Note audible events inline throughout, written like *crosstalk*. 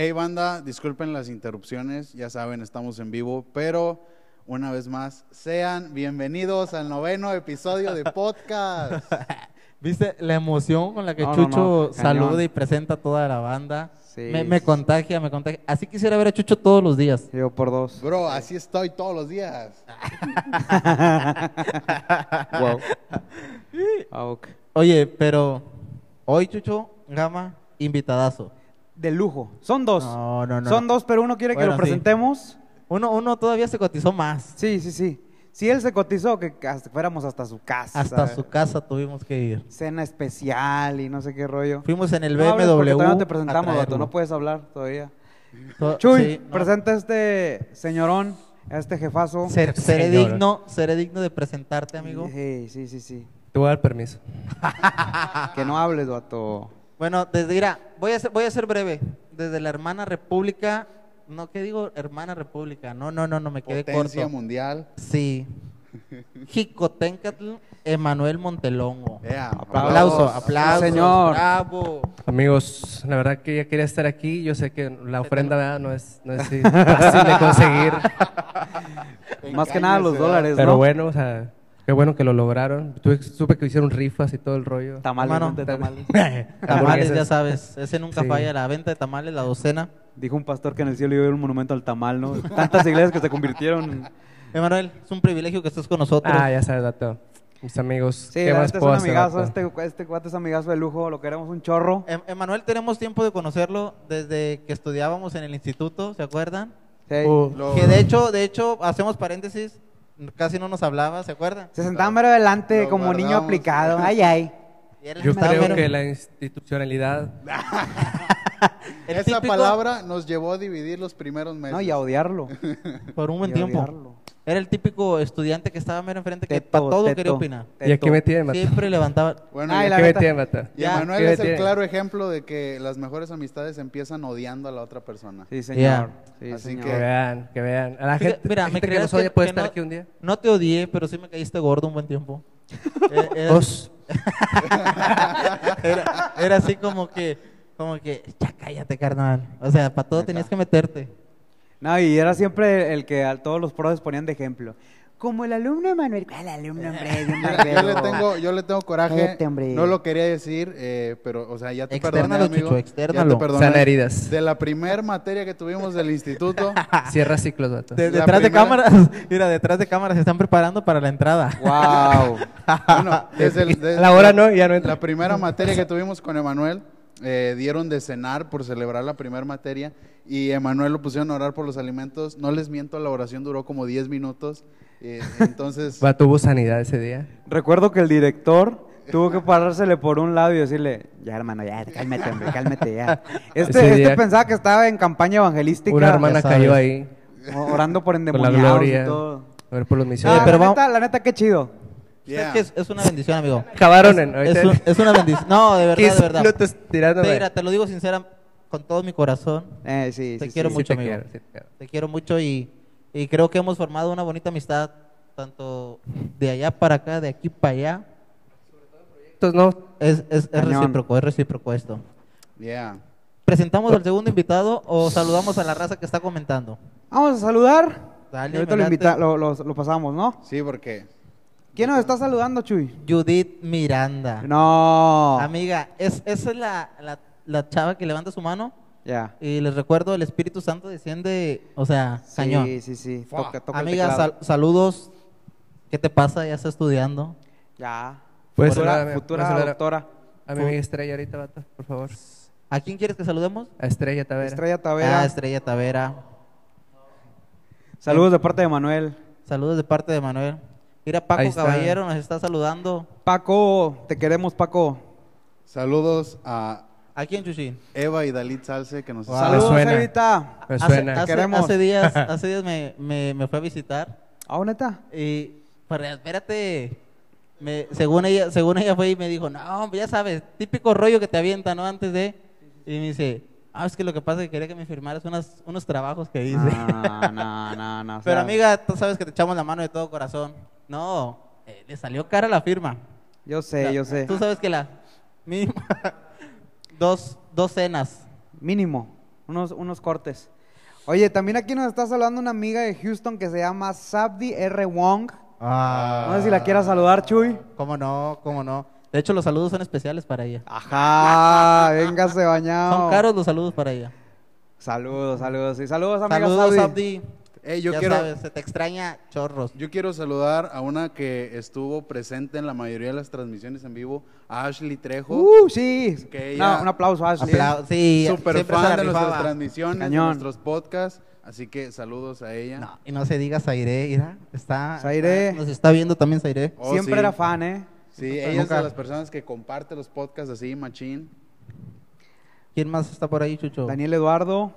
Hey banda, disculpen las interrupciones, ya saben, estamos en vivo, pero una vez más, sean bienvenidos al noveno episodio de podcast. *laughs* ¿Viste la emoción con la que No, no, Chucho no, cañón. saluda y presenta a toda la banda? Sí, me, me sí. contagia, me contagia. Así quisiera ver a Chucho todos los días. Yo por dos. Bro, así estoy todos los días. *laughs* wow. *laughs* Ah, ok. Oye, pero hoy Chucho Gama, invitadazo. De lujo. Son dos. No, no, no. Son dos, pero uno quiere que lo sí. presentemos. Uno, uno todavía se cotizó más. Sí, sí, sí. Si él se cotizó, que hasta- fuéramos hasta su casa. Hasta su casa tuvimos que ir. Cena especial y no sé qué rollo. Fuimos en el No BMW. todavía no te presentamos. No puedes hablar todavía. To- Chuy, sí, no. presenta a este señorón, a este jefazo. Ser- seré Señor. digno, seré digno de presentarte, amigo. Sí, sí, sí, sí. Te voy a dar permiso. *laughs* Que no hables, vato. Bueno, desde mira, voy a ser, voy a ser breve. Desde la hermana república, no, ¿qué digo? Hermana república. No, no, no, no me quedé Potencia corto. mundial. Sí. Jicotencatl, Emanuel Montelongo. Yeah, Aplauso, Aplausos. aplauso. Señor. Bravo. Amigos, la verdad que ya quería estar aquí. Yo sé que la ofrenda ¿verdad? no es, no es así *laughs* fácil de conseguir. Más que nada los dólares, Pero ¿no? bueno, o sea, qué bueno que lo lograron. Tuve- supe que hicieron rifas y todo el rollo. Tamales, Hermano, ¿no? De tamales. Tamales, *laughs* ya sabes. Ese nunca Sí. falla. La venta de tamales, la docena. Dijo un pastor que en el cielo iba a haber un monumento al tamal, ¿no? Tantas iglesias que se convirtieron. Emanuel, es un privilegio que estés con nosotros. Ah, ya sabes, dato. Mis amigos, Sí, ¿qué más neta es puedo un hacer? amigazo. Este, este cuate es amigazo de lujo. Lo queremos un chorro. Em- Emanuel, tenemos tiempo de conocerlo desde que estudiábamos en el instituto, ¿se acuerdan? Sí. Uh, Que de hecho, de hecho, hacemos paréntesis, casi no nos hablaba, ¿se acuerdan? Se sentaba mero adelante Lo como niño guardamos. aplicado. *laughs* Ay, ay. Yo creo mero- que la institucionalidad *laughs* Esa típico- palabra nos llevó a dividir los primeros meses. No, y a odiarlo. por un buen Y a tiempo. odiarlo. Era el típico estudiante que estaba mero enfrente que Teto, para todo teto, quería opinar. ¿Y aquí me tienen, vato? Siempre levantaba. Bueno, Ay, y- la ¿Qué me y ¿Qué me es el tiene? claro ejemplo de que las mejores amistades empiezan odiando a la otra persona. Sí, señor. Sí, Así señor. Que vean, que vean. A la gente, mira, la me gente que nos odia que- puede que estar no- aquí un día. No te odié, pero sí me caíste gordo un buen tiempo. *laughs* Eh, era, Os. *laughs* era- era así como que, como que, ya cállate, carnal. O sea, para todo tenías que meterte. No, y era siempre el que a todos los profes ponían de ejemplo. Como el alumno Manuel. ¿Cuál alumno, hombre? Yo *laughs* le tengo, yo le tengo coraje. Hombre. No lo quería decir, eh, pero, o sea, ya te Externalo, perdoné, amigo. Chucho, Ya externalo. te perdoné. Sana heridas. De la primer materia que tuvimos del instituto, *laughs* Cierra ciclos, vato. De- detrás de cámaras, *laughs* mira, detrás de cámaras se están preparando para la entrada. Wow. bueno, desde el- desde La hora no, ya no entra. La primera materia que tuvimos con Emanuel, eh, dieron de cenar por celebrar la primera materia y Emanuel lo pusieron a orar por los alimentos. No les miento, la oración duró como 10 minutos. eh, *laughs* entonces, Va, tuvo sanidad ese día. Recuerdo que el director tuvo que parársele por un lado y decirle, ya hermano, ya, cálmate, hombre, cálmate ya. *laughs* Este, este día- pensaba que estaba en campaña evangelística. Una hermana cayó ahí Orando por con la endemoniados gloria. y todo. A ver por los Ah, misioneros. pero la, vamos- neta, la neta, qué chido. Yeah. Es que es, es una bendición, amigo. Acabaron en. Es, un- es una bendición. No, de verdad, de 15 verdad. tirándome. Te, mira, te lo digo sincera, con todo mi corazón. Eh, sí, Te sí, quiero sí. mucho, te amigo. quiero, sí te quiero. Te quiero mucho y, y creo que hemos formado una bonita amistad, tanto de allá para acá, de aquí para allá. Entonces, no, Es, es, es recíproco, es recíproco esto. Yeah. ¿Presentamos al segundo invitado o saludamos a la raza que está comentando? Vamos a saludar. Dale, Y ahorita lo, invita, lo, lo- lo pasamos, ¿no? Sí, porque ¿Quién nos está saludando, Chuy? Judith Miranda. No. Amiga, es, esa es la, la, la chava que levanta su mano Ya. y les recuerdo, el Espíritu Santo desciende, o sea, cañón. Sí, sí, sí. Toca, toca Amiga, sal- saludos. ¿Qué te pasa? ¿Ya estás estudiando? Ya. Puedes futura a mi- futura a- doctora. a mi amiga Estrella ahorita, vato, por favor. ¿A quién quieres que saludemos? A Estrella Tavera. Estrella Tavera. Ah, Estrella Tavera. Saludos de parte de Manuel. Saludos de parte de Manuel. Mira, Paco Ahí está. Caballero nos está saludando. Paco, te queremos, Paco. saludos a ¿A quién, Chuchín? Eva y Dalit Salce que nos Wow. Saludos, suena. Evita. Me Hace- suena. Hace, Queremos. hace días, *laughs* hace días me, me, me fue a visitar ¿Ah, neta? y, pero espérate, me, según ella según ella fue y me dijo, no, hombre, ya sabes, típico rollo que te avienta, ¿no? Antes de, y me dice, ah, es que lo que pasa es que quería que me firmaras unas, unos trabajos que hice. No, no, no, no. *laughs* Pero amiga, tú sabes que te echamos la mano de todo corazón. No, eh, le salió cara la firma. Yo sé, yo sé. Tú sabes que la mínimo *laughs* dos, dos cenas. Mínimo. unos, unos cortes. Oye, también aquí nos está saludando una amiga de Houston que se llama Sabdi R. Wong. No sé si la quieras saludar, Chuy. ¿Cómo no? ¿Cómo no? De hecho, los saludos son especiales para ella. Ajá, *laughs* véngase bañado. Son caros los saludos para ella. Saludos, saludos. Y saludos, amiga Saludos, Sabdi. Ey, yo ya quiero, sabes, se te extraña chorros. yo quiero saludar a una que estuvo presente en la mayoría de las transmisiones en vivo, a Ashley Trejo. Uh, sí. Que No, ella- un aplauso, Ashley. Aplau- sí, se fan de nuestras transmisiones, de nuestros podcasts. Así que saludos a ella. No, y no se diga Zaire, mira, está, Zaire. nos está viendo también Zaire. Oh, Siempre sí. era fan, ¿eh? Sí, ella es de las personas que comparte los podcasts así, machín. ¿Quién más está por ahí, Chucho? Daniel Eduardo.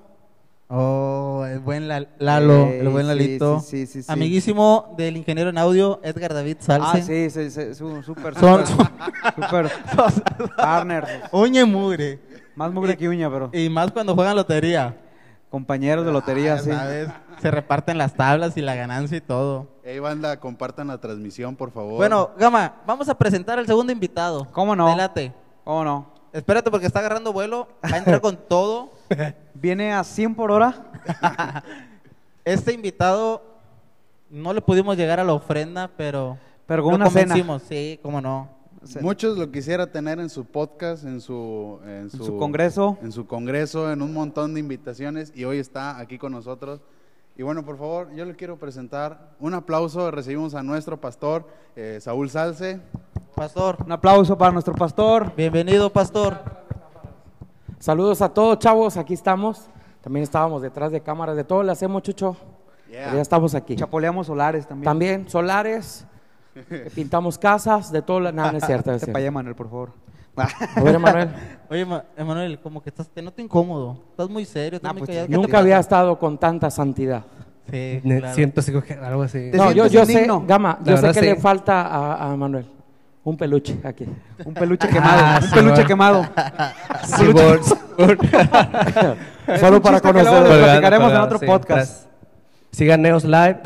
Oh, el buen La- Lalo, el buen Lalito. sí, sí, sí, sí. Amiguísimo del ingeniero en audio, Edgar David Salce. Ah, sí, sí, sí, su- súper, *laughs* Son- súper, súper partner. Uña y mugre. Más mugre que uña, pero Y más cuando juegan lotería. compañeros de lotería, Ah, sí. ¿sabes? Se reparten las tablas y la ganancia y todo. Ey, banda, compartan la transmisión, por favor. Bueno, Gama, vamos a presentar al segundo invitado. ¿Cómo no? Delate. ¿Cómo no? Espérate porque está agarrando vuelo. Va a entrar con todo. *laughs* Viene a 100 por hora. *laughs* Este invitado no le pudimos llegar a la ofrenda, pero. Pero con lo una cena. Sí, cómo no. Muchos lo quisiera tener en su podcast, en su, en su, su congreso. en su congreso, en un montón de invitaciones y hoy está aquí con nosotros. Y bueno, por favor, yo le quiero presentar un aplauso. Recibimos a nuestro pastor, eh, Saúl Salce. Pastor, Un aplauso para nuestro pastor. bienvenido, pastor. Saludos a todos, chavos. Aquí estamos. También estábamos detrás de cámaras. De todo le hacemos, Chucho. Pero ya estamos aquí. Chapoleamos solares también. También solares. *laughs* Pintamos casas. De todo. la- No, no es cierto. Es *laughs* cierto. para allá, Manuel, por favor. A ver, Emanuel. *laughs* Oye, Ma- Emanuel, como que estás, te noto incómodo. Estás muy serio, estás muy pues, callado. ¿Qué te Nunca pasa? había estado con tanta santidad. Sí, claro. Siento así algo así. No, yo, yo sé. Gama, La yo sé que sí. le falta a, a Manuel. Un peluche aquí. Un peluche quemado. Ah, un sí, peluche bueno. quemado. *laughs* Simón. *laughs* Es Solo un para chiste que luego conocer. lo platicaremos en otro sí, podcast. tras- Sigan Neos Live.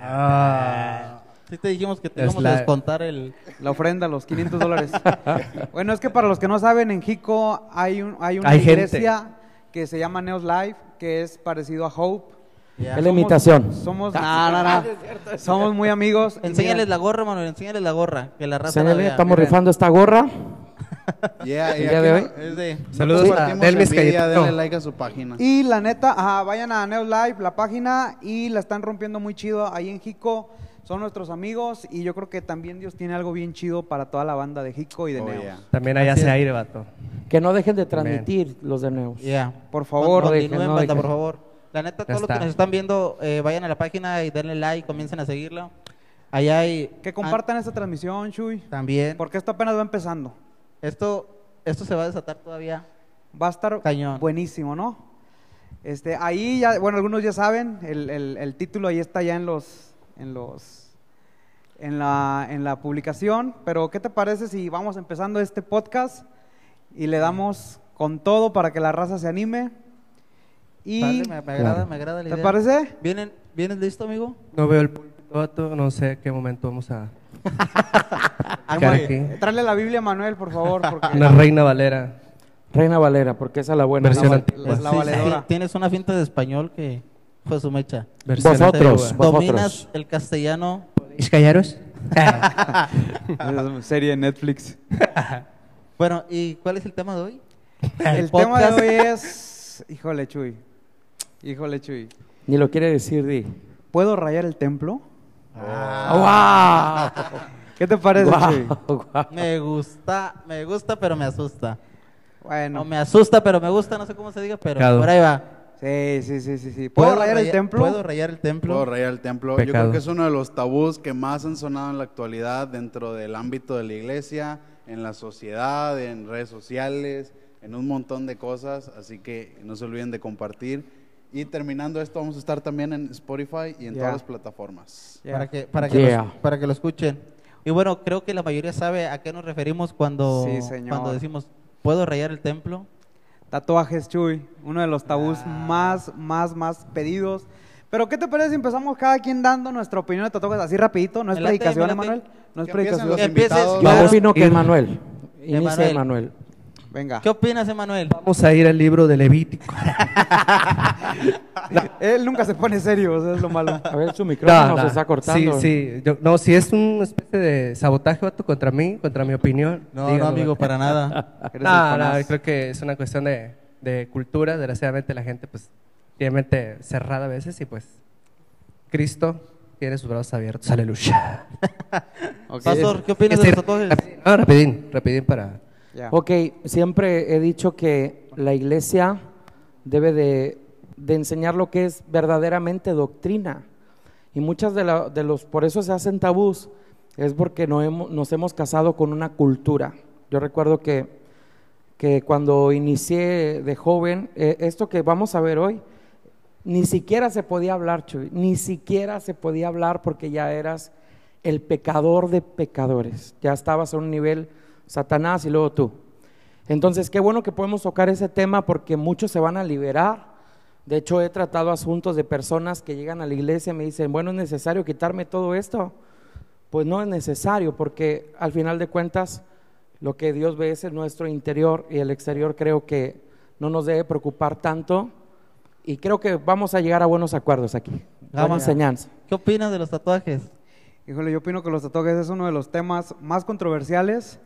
Ah. Sí te dijimos que te íbamos la- a descontar el... La ofrenda, los 500 dólares. *laughs* bueno, es que para los que no saben, en Jico hay, un, hay una Hay gente. iglesia que se llama Neos Life, que es parecido a Hope. Es la imitación. Somos, no, no, no. Somos muy amigos. Enséñales la gorra, Manuel, enséñales la gorra, que la raza la Señale, vea. estamos Miren. rifando esta gorra. *laughs* Yeah, y de hoy. Es de... Saludos a envidia, denle like a su página. Y la neta, ajá, vayan a Neos Live, la página, y la están rompiendo muy chido ahí en Jico. Son nuestros amigos y yo creo que también Dios tiene algo bien chido para toda la banda de Jico y de Oh, Neos. yeah. También allá es. aire, vato. Que no dejen de transmitir los de Neus. Ya. Por favor, no dejen, no banda, por favor. La neta, Ya todos los que nos están viendo, eh, vayan a la página y denle like, comiencen a seguirla. Allá hay... Que compartan esta transmisión, Chuy. También. Porque esto apenas va empezando. Esto, esto se va a desatar todavía. Va a estar Cañón. buenísimo, ¿no? Este, ahí ya, bueno, algunos ya saben, el, el- el título ahí está ya en los, en los, en la, en la publicación. Pero, ¿qué te parece si vamos empezando este podcast y le damos con todo para que la raza se anime? Y, Sale, me, me agrada, me agrada la ¿te parece? ¿Vienen, ¿Vienes listo, amigo? No veo el púlpito. No sé qué momento vamos a... *laughs* Tráele la Biblia a Manuel, por favor, porque Una reina valera. Reina Valera, porque esa es la buena. Versión La- antigua. la- la Sí, valedora. sí, Tienes una finta de español que fue su mecha. Versión Vosotros. Dominas el castellano. ¿Podéis callaros? Es *laughs* serie de Netflix. *laughs* Bueno, ¿y cuál es el tema de hoy? El tema de hoy es, híjole, Chuy, híjole, Chuy. Ni lo quiere decir, di. ¿Puedo rayar el templo? ¡Wow! *laughs* ¿Qué te parece, Chuy? Me gusta, me gusta, pero me asusta. Bueno, No me asusta, pero me gusta, no sé cómo se diga, pero Pecado. por ahí va. sí, sí, sí, sí, sí. ¿Puedo rayar el templo? ¿Puedo rayar el templo? Puedo rayar el templo. Yo creo que es uno de los tabús que más han sonado en la actualidad dentro del ámbito de la iglesia, en la sociedad, en redes sociales, en un montón de cosas. Así que no se olviden de compartir. Y terminando esto, vamos a estar también en Spotify y en todas las plataformas. Para que, para, que Yeah. los- para que lo escuchen. Y bueno, creo que la mayoría sabe a qué nos referimos cuando, Sí, cuando decimos, ¿puedo rayar el templo? Tatuajes, Chuy, uno de los tabús Ah. más, más, más pedidos. Pero, ¿qué te parece si empezamos cada quien dando nuestra opinión de tatuajes así rapidito? No es predicación. Emanuel. No es predicación. los. Yo opino que. Emanuel. Inicia Emanuel. Venga. ¿Qué opinas, Emanuel? Vamos a ir al libro de Levítico. *laughs* Él nunca se pone serio, eso es lo malo. A ver, su micrófono se está cortando. Sí, sí. Yo- no, si es una especie de sabotaje, vato, contra mí, contra mi opinión. No, díganlo, no, amigo, para nada. *laughs* No, no, creo que es una cuestión de, de cultura. Desgraciadamente la gente, pues, tiene mente cerrada a veces y, pues, Cristo tiene sus brazos abiertos. Aleluya. *laughs* Pastor, ¿qué opinas de los tatuajes? rapidín, no, rapidín, rapidín para... Ya. Ok, siempre he dicho que la iglesia debe de, de enseñar lo que es verdaderamente doctrina. Y muchas de, la- de los, por eso se hacen tabús, es porque no hemos- nos hemos casado con una cultura. Yo recuerdo que, que cuando inicié de joven, eh, esto que vamos a ver hoy, ni siquiera se podía hablar, Chuy, ni siquiera se podía hablar porque ya eras el pecador de pecadores. Ya estabas a un nivel Satanás y luego tú. Entonces, qué bueno que podemos tocar ese tema porque muchos se van a liberar. De hecho, he tratado asuntos de personas que llegan a la iglesia y me dicen, bueno, ¿es necesario quitarme todo esto? Pues no es necesario porque al final de cuentas lo que Dios ve es en nuestro interior y el exterior creo que no nos debe preocupar tanto y creo que vamos a llegar a buenos acuerdos aquí. Vamos. enseñanza. ¿Qué opinas de los tatuajes? Híjole, yo opino que los tatuajes es uno de los temas más controversiales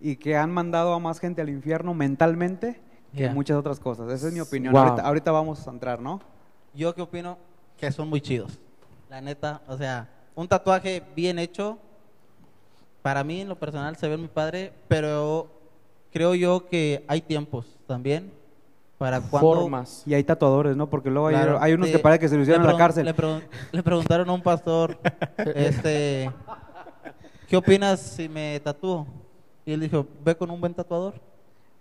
y que han mandado a más gente al infierno mentalmente que Ya. muchas otras cosas. Esa es mi opinión. Wow. Ahorita, ahorita vamos a entrar, ¿no? Yo qué opino que son muy chidos. La neta, o sea, un tatuaje bien hecho, para mí en lo personal se ve en mi padre, pero creo yo que hay tiempos también para cuando... Formas. Y hay tatuadores, ¿no? Porque luego hay- Claro, hay, unos sí. que parece que se lo hicieron Le en la cárcel. Le, pregun- le preguntaron a un pastor, *laughs* este, ¿qué opinas si me tatúo? Y él dijo, ve con un buen tatuador.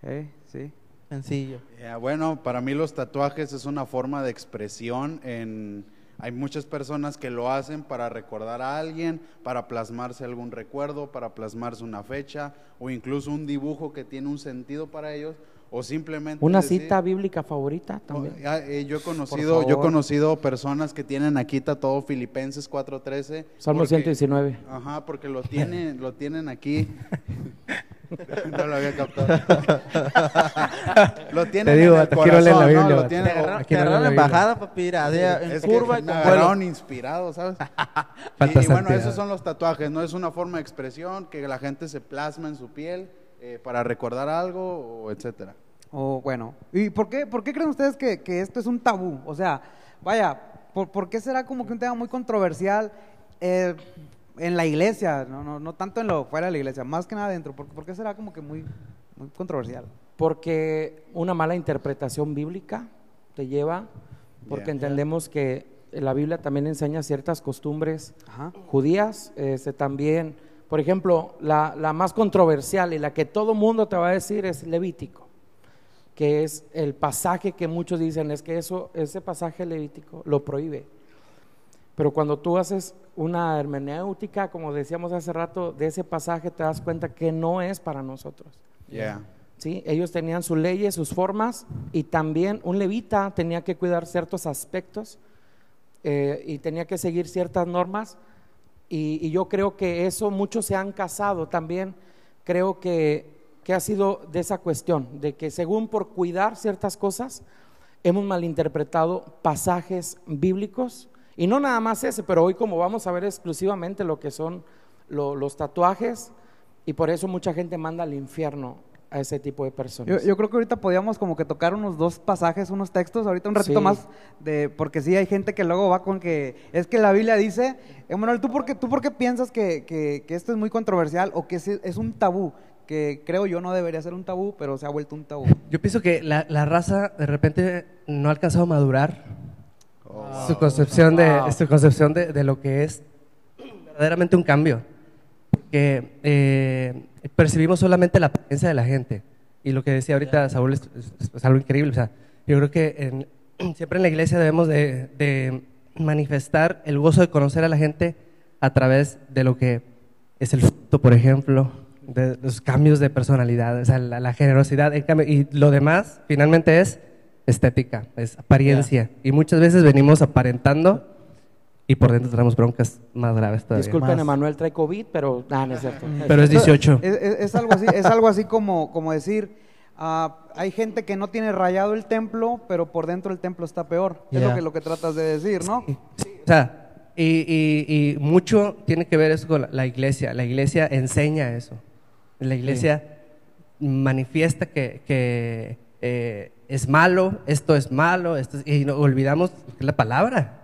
Eh, sí. Sencillo. Ya, bueno, para mí los tatuajes es una forma de expresión. En, hay muchas personas que lo hacen para recordar a alguien, para plasmarse algún recuerdo, para plasmarse una fecha o incluso un dibujo que tiene un sentido para ellos o simplemente Una decir- cita bíblica favorita también. Oh, ya, eh, yo he conocido, yo he conocido personas que tienen aquí todo Filipenses 4:13. Salmo porque- 119. Ajá, porque lo tienen, *laughs* lo tienen aquí. *laughs* no lo había captado. *laughs* lo tienen Te digo, en el no leen la corazón, ¿no? Biblia, Lo tienen- Te agarraron, aquí te agarraron la en Biblia. bajada, papi, mira, así, en es que curva me agarraron vuelo. inspirado, ¿sabes? Y, y bueno, santidad. esos son los tatuajes, ¿no? Es una forma de expresión que la gente se plasma en su piel eh, para recordar algo, o etcétera. O bueno, ¿y por qué, por qué creen ustedes que, que esto es un tabú? O sea, vaya, ¿por, por qué será como que un tema muy controversial eh, en la iglesia? No, no, no tanto en lo fuera de la iglesia, más que nada dentro. ¿Por, por qué será como que muy, muy controversial? Porque una mala interpretación bíblica te lleva, porque Yeah. entendemos que la Biblia también enseña ciertas costumbres Ajá. judías, este, también, por ejemplo, la, la más controversial y la que todo mundo te va a decir es Levítico, que es el pasaje que muchos dicen, es que eso, ese pasaje levítico lo prohíbe. Pero cuando tú haces una hermenéutica, como decíamos hace rato, de ese pasaje te das cuenta que no es para nosotros. Yeah. ¿sí? Ellos tenían sus leyes, sus formas, y también un levita tenía que cuidar ciertos aspectos eh, y tenía que seguir ciertas normas. Y, yo creo que eso muchos se han casado también. Creo que, que ha sido de esa cuestión, de que según por cuidar ciertas cosas, hemos malinterpretado pasajes bíblicos. Y no nada más ese, pero hoy como vamos a ver exclusivamente lo que son lo- los tatuajes, y por eso mucha gente manda al infierno a ese tipo de personas. yo creo que ahorita podíamos como que tocar unos dos pasajes, unos textos, ahorita un ratito Sí. más, de, porque sí hay gente que luego va con que, es que la Biblia dice, Emanuel, ¿tú por qué, tú por qué piensas que, que- que esto es muy controversial o que es, es un tabú? Que creo yo no debería ser un tabú, pero se ha vuelto un tabú. Yo pienso que la, la raza de repente no ha alcanzado a madurar Oh, su concepción, Wow. de, su concepción de, de lo que es verdaderamente un cambio. Porque eh, percibimos solamente la apariencia de la gente. Y lo que decía ahorita Saúl es, es- es algo increíble. O sea, yo creo que en- *clears throat* siempre en la iglesia debemos de, de manifestar el gozo de conocer a la gente a través de lo que es el fruto, por ejemplo, de los cambios de personalidad, o sea, la, la generosidad. en cambio, y lo demás, finalmente, es estética, es apariencia. Y muchas veces venimos aparentando y por dentro tenemos broncas más graves todavía. Disculpen. Emanuel trae COVID, pero ah, no es cierto. Pero es 18. Es, es- es algo así, es algo así como, como decir, ah, hay gente que no tiene rayado el templo, pero por dentro el templo está peor. Es lo que, lo que tratas de decir, ¿no? O sea, y, y- y mucho tiene que ver eso con la, la iglesia. La iglesia enseña eso. La iglesia manifiesta que, que, eh, es malo, esto es malo, esto es- y no, olvidamos la palabra.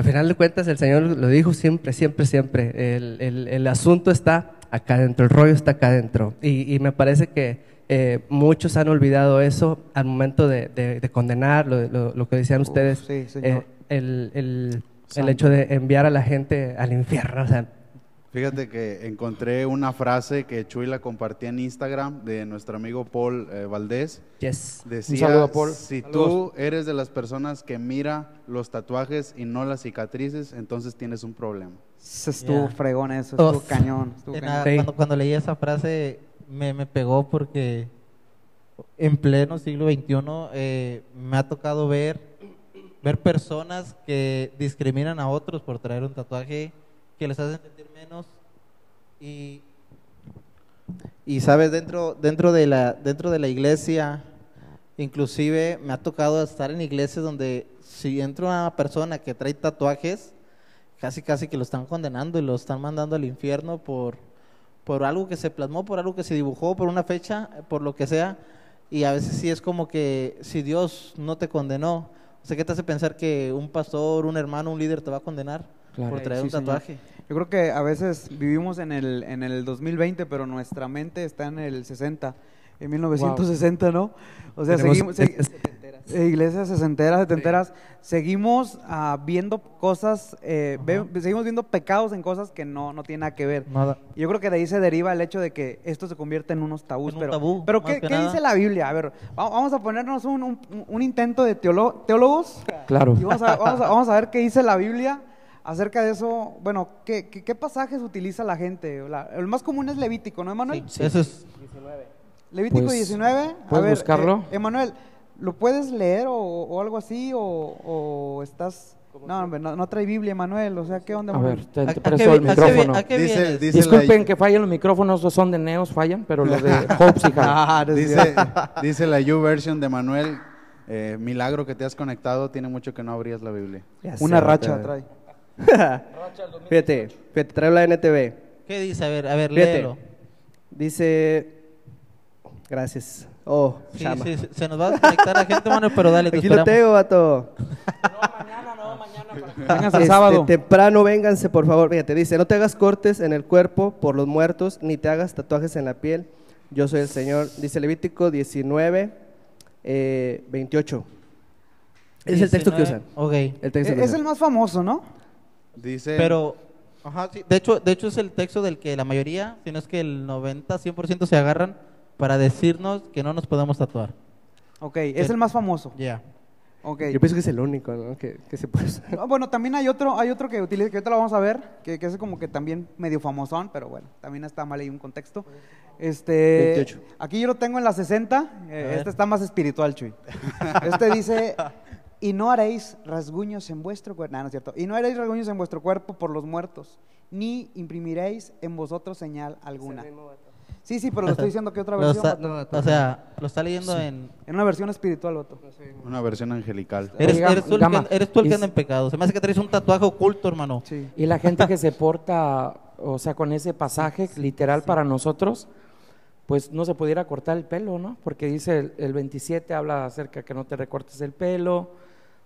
Al final de cuentas, el Señor lo dijo siempre, siempre, siempre. El, el- el asunto está acá adentro, el rollo está acá adentro. Y, y me parece que eh, muchos han olvidado eso al momento de, de- de condenar, lo, lo- lo que decían Uf, ustedes. sí. Eh, el, el- hecho de enviar a la gente al infierno. O sea, Fíjate que encontré una frase que Chuy la compartía en Instagram de nuestro amigo Paul eh, Valdés. yes. Decía, saludo a Paul. si Saludos. tú eres de las personas que mira los tatuajes y no las cicatrices, entonces tienes un problema. Se Estuvo Ya. fregón eso, estuvo Uf. cañón. estuvo En cañón. la- Sí. cuando, cuando leí esa frase me, me pegó porque en pleno siglo XXI eh, me ha tocado ver, ver personas que discriminan a otros por traer un tatuaje que les hacen sentir menos y, y sabes dentro dentro de la dentro de la iglesia inclusive me ha tocado estar en iglesias donde si entra una persona que trae tatuajes casi casi que lo están condenando y lo están mandando al infierno por por algo que se plasmó, por algo que se dibujó, por una fecha, por lo que sea. Y a veces sí es como que si Dios no te condenó, o sea, ¿qué te hace pensar que un pastor, un hermano, un líder te va a condenar Claro. por traer Sí, un señor. tatuaje? Yo creo que a veces vivimos en el, en el 2020, pero nuestra mente está en el 60, en 1960, ¿no? O sea, Tenemos seguimos... se- eh, iglesias sesenteras, setenteras, seguimos ah, viendo cosas, eh, ve- seguimos viendo pecados en cosas que no, no tienen nada que ver. Nada. Yo creo que de ahí se deriva el hecho de que esto se convierte en unos tabús. En un pero, tabú, pero ¿qué, dice la Biblia? A ver, va- vamos a ponernos un, un- un intento de teólogos Claro. y vamos a, vamos a- vamos a ver qué dice la Biblia acerca de eso. Bueno, ¿qué, qué, qué pasajes utiliza la gente? La- el más común es Levítico, ¿no, Emanuel? Sí, Eso es Levítico Pues, 19. A ¿puedes ver, buscarlo? eh, Emanuel, ¿lo puedes leer o, o algo así? ¿O, o estás.? No, hombre, no, no trae Biblia, Emanuel. O sea, ¿qué onda, A ver, te, ¿A- te a qué presto el a qué micrófono. a qué Dice, Disculpen la, que fallen los micrófonos, los son de Neos, fallan, pero los de Hope sí jalan. Ah, dice, *laughs* dice la YouVersion de Manuel, eh, milagro que te has conectado, tiene mucho que no abrías la Biblia. Ya Una sé, racha trae. *laughs* Fíjate, fíjate, traigo la NTV. ¿Qué dice? A ver, a ver, Fíjate. léelo. Dice. Gracias. Oh, Sí, chama. sí, sí, se nos va a desconectar la gente, Manuel, pero dale, te Aquí lo esperamos. tengo, vato. Vénganse el Este, sábado. Temprano, vénganse, por favor. Fíjate, dice: No te hagas cortes en el cuerpo por los muertos, ni te hagas tatuajes en la piel. Yo soy el Señor. Dice Levítico 19, eh, 28. Es el texto que 19, usan. Ok. El texto que Eh, es usan. el más famoso, ¿no? Dice, Pero, ajá, sí, de hecho, de hecho es el texto del que la mayoría, si no es que el 90, 100% se agarran para decirnos que no nos podemos tatuar. Ok, es el más famoso. Ya. Ok. Yo pienso que es el único ¿no? que, que se puede usar. Ah, Bueno, también hay otro, hay otro que utiliza, que ahorita lo vamos a ver, que, que es como que también medio famosón, pero bueno, también está mal ahí un contexto. Este, 28. Aquí yo lo tengo en la 60, eh, este está más espiritual, Chuy. Este dice, y no haréis rasguños en vuestro cuerpo, no, no es cierto, y no haréis rasguños en vuestro cuerpo por los muertos, ni imprimiréis en vosotros señal alguna. Sí, sí, pero lo estoy diciendo que otra *laughs* versión, está- o sea, lo está leyendo en... en una versión espiritual, vato. una versión angelical. Eres, Oiga, eres tú el que, eres tú el que y- anda en pecado. Se me hace que traes un tatuaje oculto, hermano. Sí. Y la gente que se porta, o sea, con ese pasaje literal para nosotros, pues no se pudiera cortar el pelo, ¿no? Porque dice el, el 27 habla acerca que no te recortes el pelo,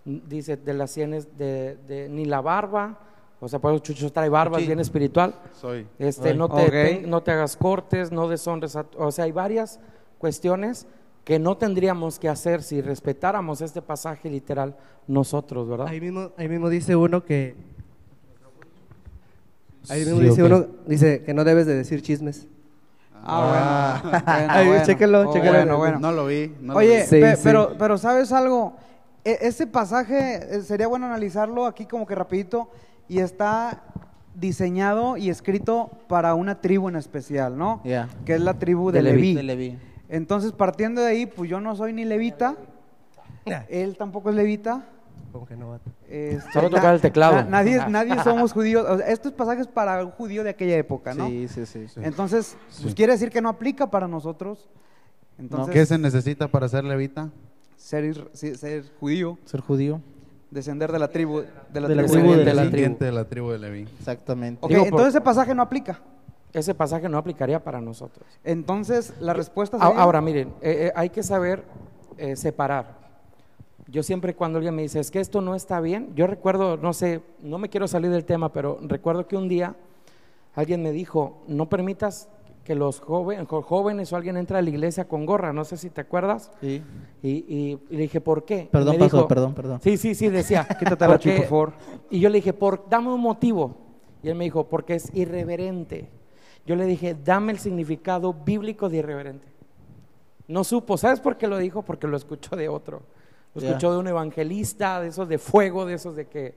dice de las sienes de, de- ni la barba, o sea, por eso Chucho trae barba, es Sí. bien espiritual. Soy. Este, no, te, no te hagas cortes, no deshonres, a- o sea, hay varias cuestiones que no tendríamos que hacer si respetáramos este pasaje literal nosotros, ¿verdad? Ahí mismo, ahí mismo dice uno que. Ahí mismo Sí, dice uno dice que no debes de decir chismes. Ah, bueno. bueno, *laughs* Ahí, bueno. chéquenlo, Oh. Bueno, bueno. No lo vi. no lo Oye, vi. Sí, pe- sí. Pero, pero ¿sabes algo? E- ese pasaje eh, sería bueno analizarlo aquí como que rapidito y está diseñado y escrito para una tribu en especial, ¿no? Ya. Que es la tribu de, De Leví. Leví. De Leví. Entonces, partiendo de ahí, pues yo no soy ni levita, él tampoco es levita. Como que no va. este, Solo tocar el teclado. nadie, nadie somos judíos. O sea, estos pasajes para un judío de aquella época, ¿no? Sí, sí, sí. Entonces, pues quiere decir que no aplica para nosotros. Entonces, ¿Qué se necesita para ser levita? Ser, ser judío, Ser judío. descender de la tribu de la De la tribu tribu de la Descendiente de la tribu de Leví. Exactamente. Ok, Digo, por- entonces ese pasaje no aplica. Ese pasaje no aplicaría para nosotros. Entonces, la respuesta sería... Ahora, miren, eh, eh, hay que saber eh, separar. Yo siempre cuando alguien me dice, es que esto no está bien, yo recuerdo, no sé, no me quiero salir del tema, pero recuerdo que un día alguien me dijo, no permitas que los joven- jo- jóvenes o alguien entre a la iglesia con gorra, no sé si te acuerdas. Sí. Y, y- y le dije, ¿por qué? Perdón, pastor, dijo- perdón, perdón. Sí, sí, sí, decía. *laughs* Quítate la por favor. Y yo le dije, por, dame un motivo. Y él me dijo, porque es irreverente. Yo le dije, dame el significado bíblico de irreverente. No supo, ¿sabes por qué lo dijo? Porque lo escuchó de otro. Lo escuchó de un evangelista, de esos de fuego, de esos de que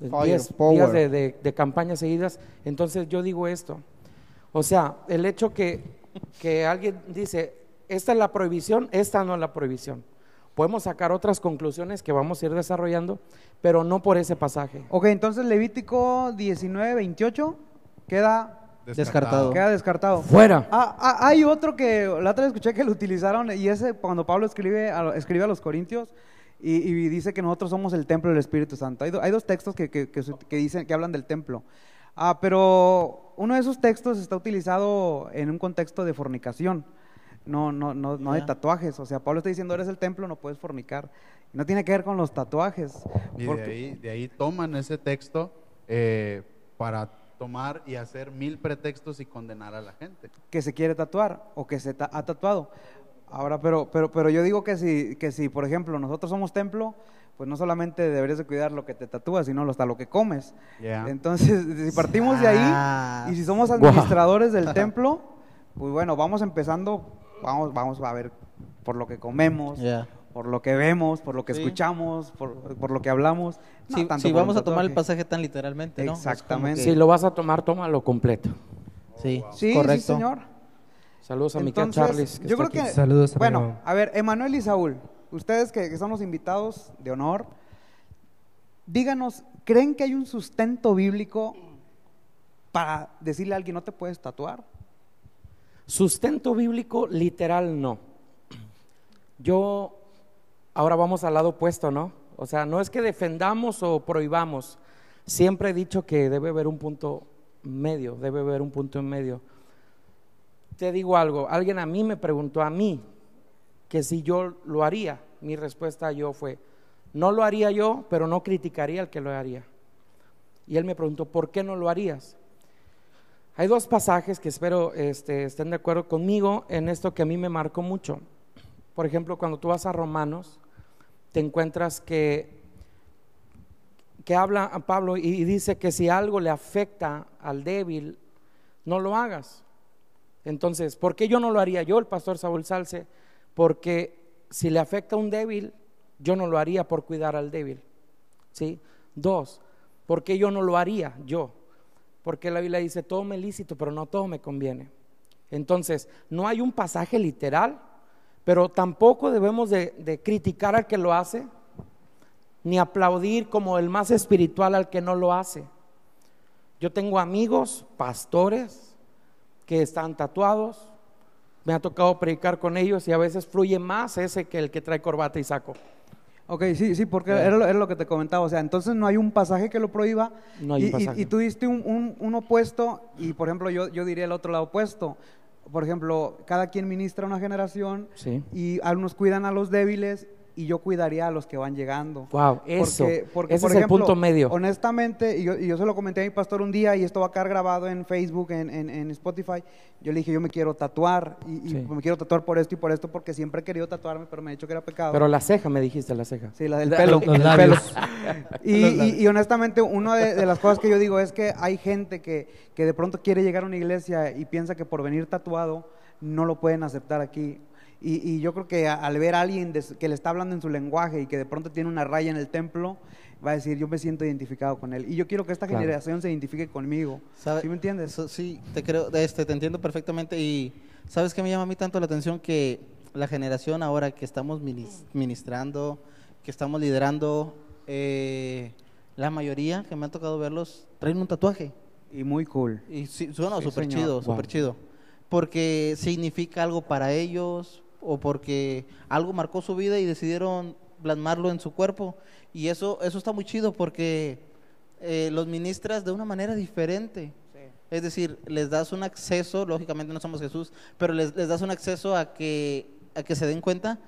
de días, power. días de, de- de campañas seguidas. Entonces yo digo esto. O sea, el hecho que, que alguien dice, esta es la prohibición, esta no es la prohibición. Podemos sacar otras conclusiones que vamos a ir desarrollando, pero no por ese pasaje. Ok, entonces Levítico 19, 28 queda, Descartado. queda descartado. Fuera. Ah, ah, hay otro que la otra vez escuché que lo utilizaron y ese cuando Pablo escribe a, escribe a los Corintios y, y dice que nosotros somos el templo del Espíritu Santo. Hay, do- hay dos textos que, que- que que dicen que hablan del templo. Ah, pero uno de esos textos está utilizado en un contexto de fornicación, no, no, no, no de tatuajes. O sea, Pablo está diciendo, eres el templo, no puedes fornicar. No tiene que ver con los tatuajes. Y de ahí, de ahí toman ese texto eh, para tomar y hacer mil pretextos y condenar a la gente. que se quiere tatuar o que se ta- ha tatuado. Ahora, pero, pero, pero yo digo que si, que si, por ejemplo, nosotros somos templo, pues no solamente deberías de cuidar lo que te tatúas, sino hasta lo que comes. Entonces, *laughs* si partimos de ahí y si somos administradores del *laughs* templo, pues bueno, vamos empezando, vamos, vamos a ver por lo que comemos, por lo que vemos, por lo que Sí. escuchamos, por, por lo que hablamos. No Si, tanto si por vamos a tomar el pasaje tan literalmente, ¿no? Exactamente. que- Si lo vas a tomar, tómalo completo. Sí, Sí, correcto. sí, señor. Saludos a mi Entonces, Charles. que yo está creo aquí. que, Saludos, bueno, amigo. a ver, Emanuel y Saúl, ustedes que, son los invitados de honor, díganos, ¿creen que hay un sustento bíblico para decirle a alguien no te puedes tatuar? Sustento bíblico literal no. Yo, ahora vamos al lado opuesto, ¿no? O sea, no es que defendamos o prohibamos. Siempre he dicho que debe haber un punto medio, debe haber un punto en medio. Te digo algo, alguien a mí me preguntó a mí que si yo lo haría. Mi respuesta yo fue, no lo haría yo, pero no criticaría al que lo haría. Y él me preguntó, ¿por qué no lo harías? Hay dos pasajes que espero este, estén de acuerdo conmigo en esto que a mí me marcó mucho. Por ejemplo, cuando tú vas a Romanos, te encuentras que, que habla a Pablo y, dice que si algo le afecta al débil, no lo hagas. Entonces, ¿por qué yo no lo haría yo, el pastor Saúl Salce? Porque si le afecta a un débil, yo no lo haría por cuidar al débil. ¿Sí? Dos, ¿por qué yo no lo haría yo? Porque la Biblia dice, todo me lícito, pero no todo me conviene. Entonces, no hay un pasaje literal, pero tampoco debemos de, de criticar al que lo hace, ni aplaudir como el más espiritual al que no lo hace. Yo tengo amigos, pastores, que están tatuados, me ha tocado predicar con ellos y a veces fluye más ese que el que trae corbata y saco. Ok, sí, sí, porque era lo, era lo que te comentaba. O sea, entonces no hay un pasaje que lo prohíba. No hay y, un y- pasaje. y tú diste un, un- un opuesto y, por ejemplo, yo, yo diría el otro lado opuesto. Por ejemplo, cada quien ministra una generación Sí. y algunos cuidan a los débiles y yo cuidaría a los que van llegando. Wow, eso. Porque, porque, Ese por es el punto medio. Honestamente, y yo, y yo se lo comenté a mi pastor un día y esto va a quedar grabado en Facebook, en, en- en Spotify. Yo le dije, yo me quiero tatuar y, y Sí. me quiero tatuar por esto y por esto porque siempre he querido tatuarme, pero me he dicho que era pecado. Pero la ceja, me dijiste, la ceja. Sí, la del pelo. Los labios. pelo. Y, y- y honestamente, una de, de las cosas que yo digo es que hay gente que, que de pronto quiere llegar a una iglesia y piensa que por venir tatuado no lo pueden aceptar aquí. Y, y yo creo que a- al ver a alguien de que le está hablando en su lenguaje y que de pronto tiene una raya en el templo, va a decir, yo me siento identificado con él. Y yo quiero que esta Claro. generación se identifique conmigo. ¿Sabe- ¿Sí me entiendes? So- sí, te creo, este, te entiendo perfectamente y sabes que me llama a mí tanto la atención que la generación ahora que estamos minis- ministrando, que estamos liderando, eh, la mayoría que me ha tocado verlos traen un tatuaje Y muy cool. y sí, suena Sí, súper señor. chido, Wow. súper chido, porque significa algo para ellos, o porque algo marcó su vida y decidieron plasmarlo en su cuerpo. Y eso, eso está muy chido porque eh, los ministras de una manera diferente. Es decir, les das un acceso, lógicamente no somos Jesús, pero les, les das un acceso a que, a que se den cuenta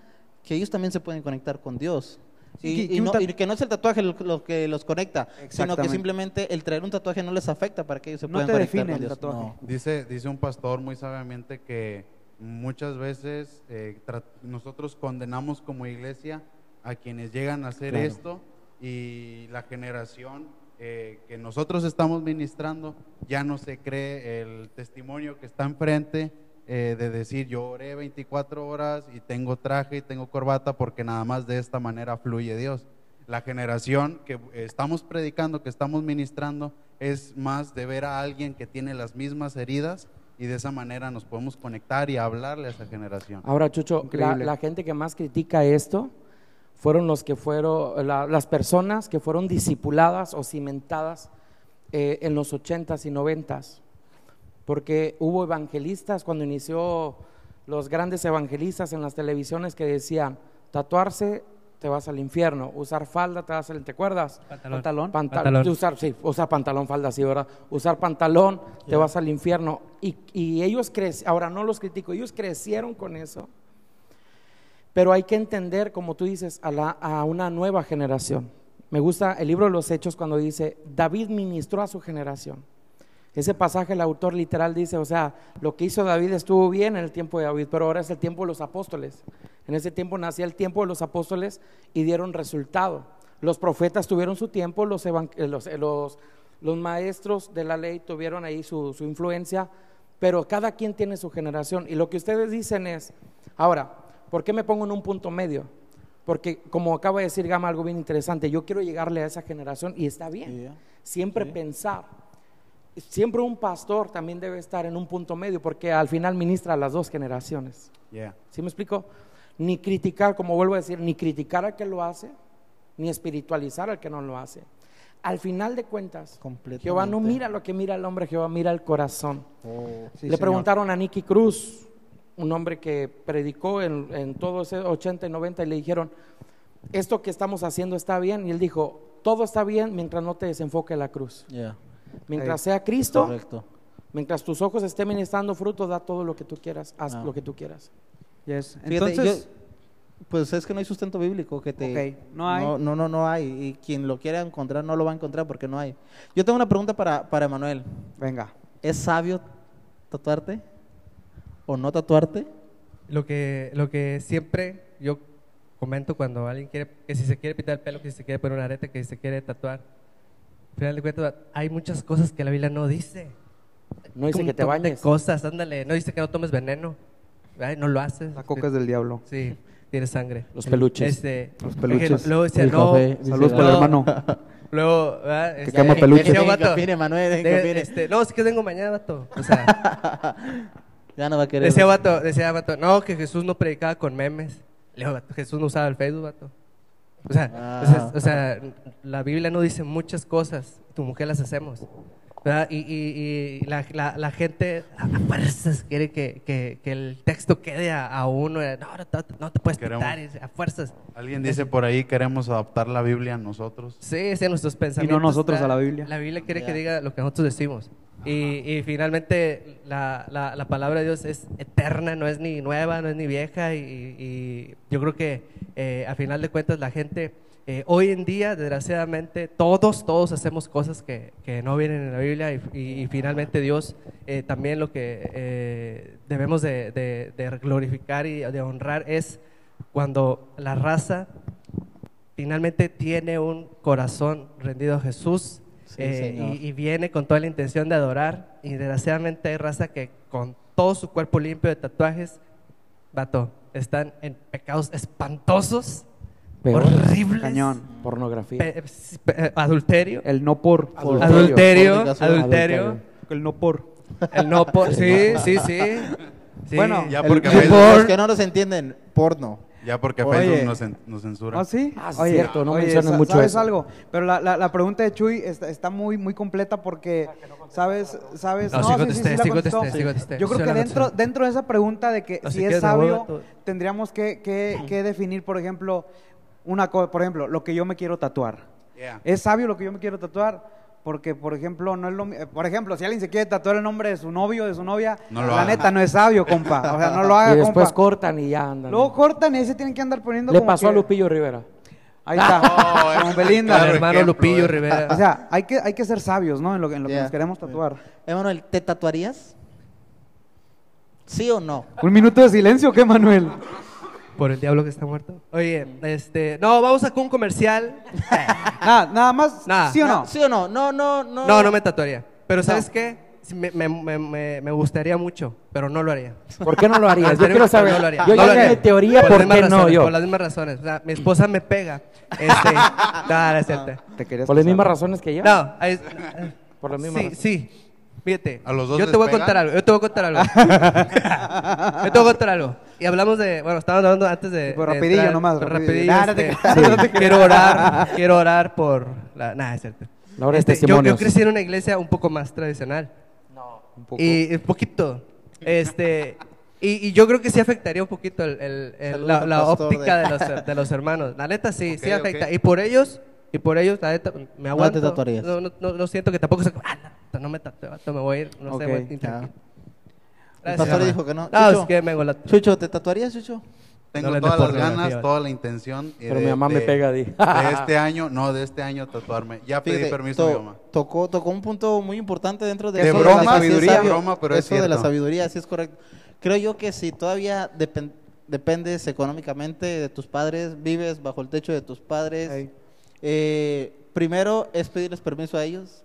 que ellos también se pueden conectar con Dios. Sí, Y, que- y no- ta- y que no es el tatuaje lo, lo que los conecta, sino que simplemente el traer un tatuaje no les afecta para que ellos se No puedan te conectar define con el Dios. tatuaje. No. Dice, dice un pastor muy sabiamente que muchas veces eh, nosotros condenamos como iglesia a quienes llegan a hacer Claro. esto y la generación eh, que nosotros estamos ministrando ya no se cree el testimonio que está enfrente eh, de decir yo oré 24 horas y tengo traje y tengo corbata porque nada más de esta manera fluye Dios. La generación que estamos predicando, que estamos ministrando, es más de ver a alguien que tiene las mismas heridas y de esa manera nos podemos conectar y hablarle a esa generación. Ahora, Chucho, la, gente que más critica esto fueron los que fueron, la- las personas que fueron discipuladas o cimentadas eh, en los ochentas y noventas, porque hubo evangelistas cuando inició los grandes evangelistas en las televisiones que decían tatuarse te vas al infierno, usar falda te vas al, ¿te acuerdas? Pantalón. Pantalón. Panta- Pantalón. Usar, sí, usar pantalón, falda, sí, ¿verdad? Usar pantalón, te vas al infierno. Y, y ellos crecieron, ahora no los critico, ellos crecieron con eso. Pero hay que entender, como tú dices, a, la, a una nueva generación. Me gusta el libro de los Hechos cuando dice, David ministró a su generación. Ese pasaje el autor literal dice, o sea, lo que hizo David estuvo bien en el tiempo de David, pero ahora es el tiempo de los apóstoles. En ese tiempo nacía el tiempo de los apóstoles y dieron resultado. Los profetas tuvieron su tiempo, los, eh, los, eh, los- los maestros de la ley tuvieron ahí su, su influencia, pero cada quien tiene su generación. Y lo que ustedes dicen es, ahora, ¿por qué me pongo en un punto medio? Porque como acaba de decir Gama algo bien interesante, yo quiero llegarle a esa generación y está bien. Siempre pensar. Siempre un pastor también debe estar en un punto medio porque al final ministra a las dos generaciones. Yeah. ¿Sí me explico? Ni criticar, como vuelvo a decir, ni criticar al que lo hace, ni espiritualizar al que no lo hace. Al final de cuentas. Jehová no mira lo que mira el hombre, Jehová mira el corazón. Sí, Le señor. preguntaron a Nicky Cruz, un hombre que predicó en, en todo ese 80 y 90, y le dijeron, ¿esto que estamos haciendo está bien? Y él dijo, todo está bien mientras no te desenfoque la cruz. Mientras Ahí. sea Cristo, correcto. mientras tus ojos estén ministrando fruto, da todo lo que tú quieras, haz Ah. lo que tú quieras. Yes. Fíjate, Entonces, yo- pues es que no hay sustento bíblico que te... Ok, no hay. No, no, no, no hay. Y quien lo quiera encontrar no lo va a encontrar porque no hay. Yo tengo una pregunta para, para Emanuel. venga. ¿Es sabio tatuarte o no tatuarte? Lo que, lo que siempre yo comento cuando alguien quiere, que si se quiere pintar el pelo, que si se quiere poner un arete, que si se quiere tatuar, final de cuentas hay muchas cosas que la Biblia no dice. No dice que te bañes. cosas, ándale, no dice que no tomes veneno, Ay, no lo haces. La coca es del diablo. Sí, tiene sangre. Los peluches. Este, Los peluches. Luego decía, El no. Saludos por el hermano. *laughs* Luego, ¿verdad? Este, quema eh, peluches. decía un Que vato, opine, Manuel, que de- este, no, es que vengo mañana, vato. O sea, *laughs* Ya no va a querer. Decía vato, decía vato, no, que Jesús no predicaba con memes. Le digo, vato, Jesús no usaba el Facebook, vato. O sea, Ah. o sea, o sea, la Biblia no dice muchas cosas, tu mujer las hacemos. ¿verdad? Y, y- y la, la- la gente a fuerzas quiere que, que- que el texto quede a, a uno. eh, No, no, te- no te puedes Queremos. y a fuerzas. Alguien dice por ahí, queremos adaptar la Biblia a nosotros. Sí, sí, a nuestros pensamientos. nosotros a la. Biblia. La Biblia quiere que diga lo que nosotros decimos. Y, y finalmente la, la- la palabra de Dios es eterna, no es ni nueva, no es ni vieja. Y, yo creo que eh, a final de cuentas la gente, eh, hoy en día, desgraciadamente, todos, todos hacemos cosas que, que no vienen en la Biblia. Y, finalmente Dios eh, también lo que eh, debemos de, de- de glorificar y de honrar es cuando la raza finalmente tiene un corazón rendido a Jesús Sí, eh, Señor. y, y viene con toda la intención de adorar. Y desgraciadamente hay raza que con todo su cuerpo limpio de tatuajes, vato, están en pecados espantosos, Peor. horribles. Cañón. Pornografía. pe- pe- eh, adulterio, El no por. Adulterio. adulterio, El no por. el no por, sí, sí, sí. Sí. Bueno, Ya porque Los que no nos entienden, porno. Ya porque Oye. Facebook nos, nos censura. ¿Ah, sí? Ah, sí, cierto, no mencionan sa- mucho ¿sabes eso. algo? Pero la, la, la pregunta de Chuy está, está muy, muy completa porque, ¿sabes? ¿sabes? No, sí contesté, sí contestó. contesté, sí contesté. Yo creo Sí que dentro, dentro de esa pregunta de que No, si si es sabio, todo. tendríamos que, que, que definir, por ejemplo, una cosa, por ejemplo, lo que yo me quiero tatuar. Yeah. ¿Es sabio lo que yo me quiero tatuar? Porque, por ejemplo, no es lo eh, por ejemplo, si alguien se quiere tatuar el nombre de su novio, de su novia, No lo la haga. neta no es sabio, compa. O sea, no lo *laughs* haga, y después compa. cortan y ya andan. Luego cortan y ahí se tienen que andar poniendo Le como pasó a Lupillo Rivera. Ahí está, *laughs* Oh, como es Belinda. Claro hermano ejemplo, Lupillo eh. Rivera. O sea, hay que, hay que ser sabios, ¿no? En lo, que- en lo que nos queremos tatuar. Emanuel, ¿te tatuarías? ¿Sí o no? ¿Un minuto de silencio o qué, Manuel? Por el diablo que está muerto. Oye, este. No, vamos a con un comercial. *laughs* Nada, nada más, Nada. ¿sí o no? ¿Sí o no? No, no, no. No, no me tatuaría. Pero ¿sabes No. qué? Me, me, me, me- me gustaría mucho, pero no lo haría. ¿Por qué no lo harías? *laughs* Yo quiero saber. No lo haría. Yo No ya lo haría. mi teoría, las ¿por mismas qué no razones, yo? Por las mismas razones. O sea, mi esposa me pega. Este, *laughs* no, no es cierto. ¿Te querías ¿Por las mismas razones que yo? No, es- Por las mismas sí, razones. sí. Fíjate. ¿A los dos yo te voy a contar algo. Yo te voy a contar algo. *laughs* yo te voy a contar algo. Y hablamos de, bueno, estábamos hablando antes de. De rapidillo entrar- nomás, rapidillo. rapidillo, Nah, no te creas, sí, no te quiero orar, quiero orar por la, nada, es cierto. La hora de Este, yo, crecí en una iglesia un poco más tradicional. Un poco. Y un poquito. Este, y, y yo creo que sí afectaría un poquito el- el- el- Saludos la, óptica de- de... los, *laughs* de los hermanos. La neta sí, sí afecta. Y por ellos, y por la neta, me aguanto. tatuarías. No, no, no, no siento que tampoco se... Ah, no, no me tatúo, me voy a ir, no Ok, sé, voy a. El pastor dijo que no. No, es que me la... Chucho, ¿te tatuarías, Chucho? Tengo No todas las ganas, toda la intención. y Pero de- mi mamá me de- pega, di. De este año, no, de este año tatuarme. Ya pedí Fíjate, permiso a mi to- mamá. Tocó, tocó un punto muy importante dentro de, De eso broma, la sabiduría, sabio. broma, pero es eso de la sabiduría, sí es correcto. Creo yo que si todavía depen- dependes económicamente de tus padres, vives bajo el techo de tus padres. Eh, primero es pedirles permiso a ellos.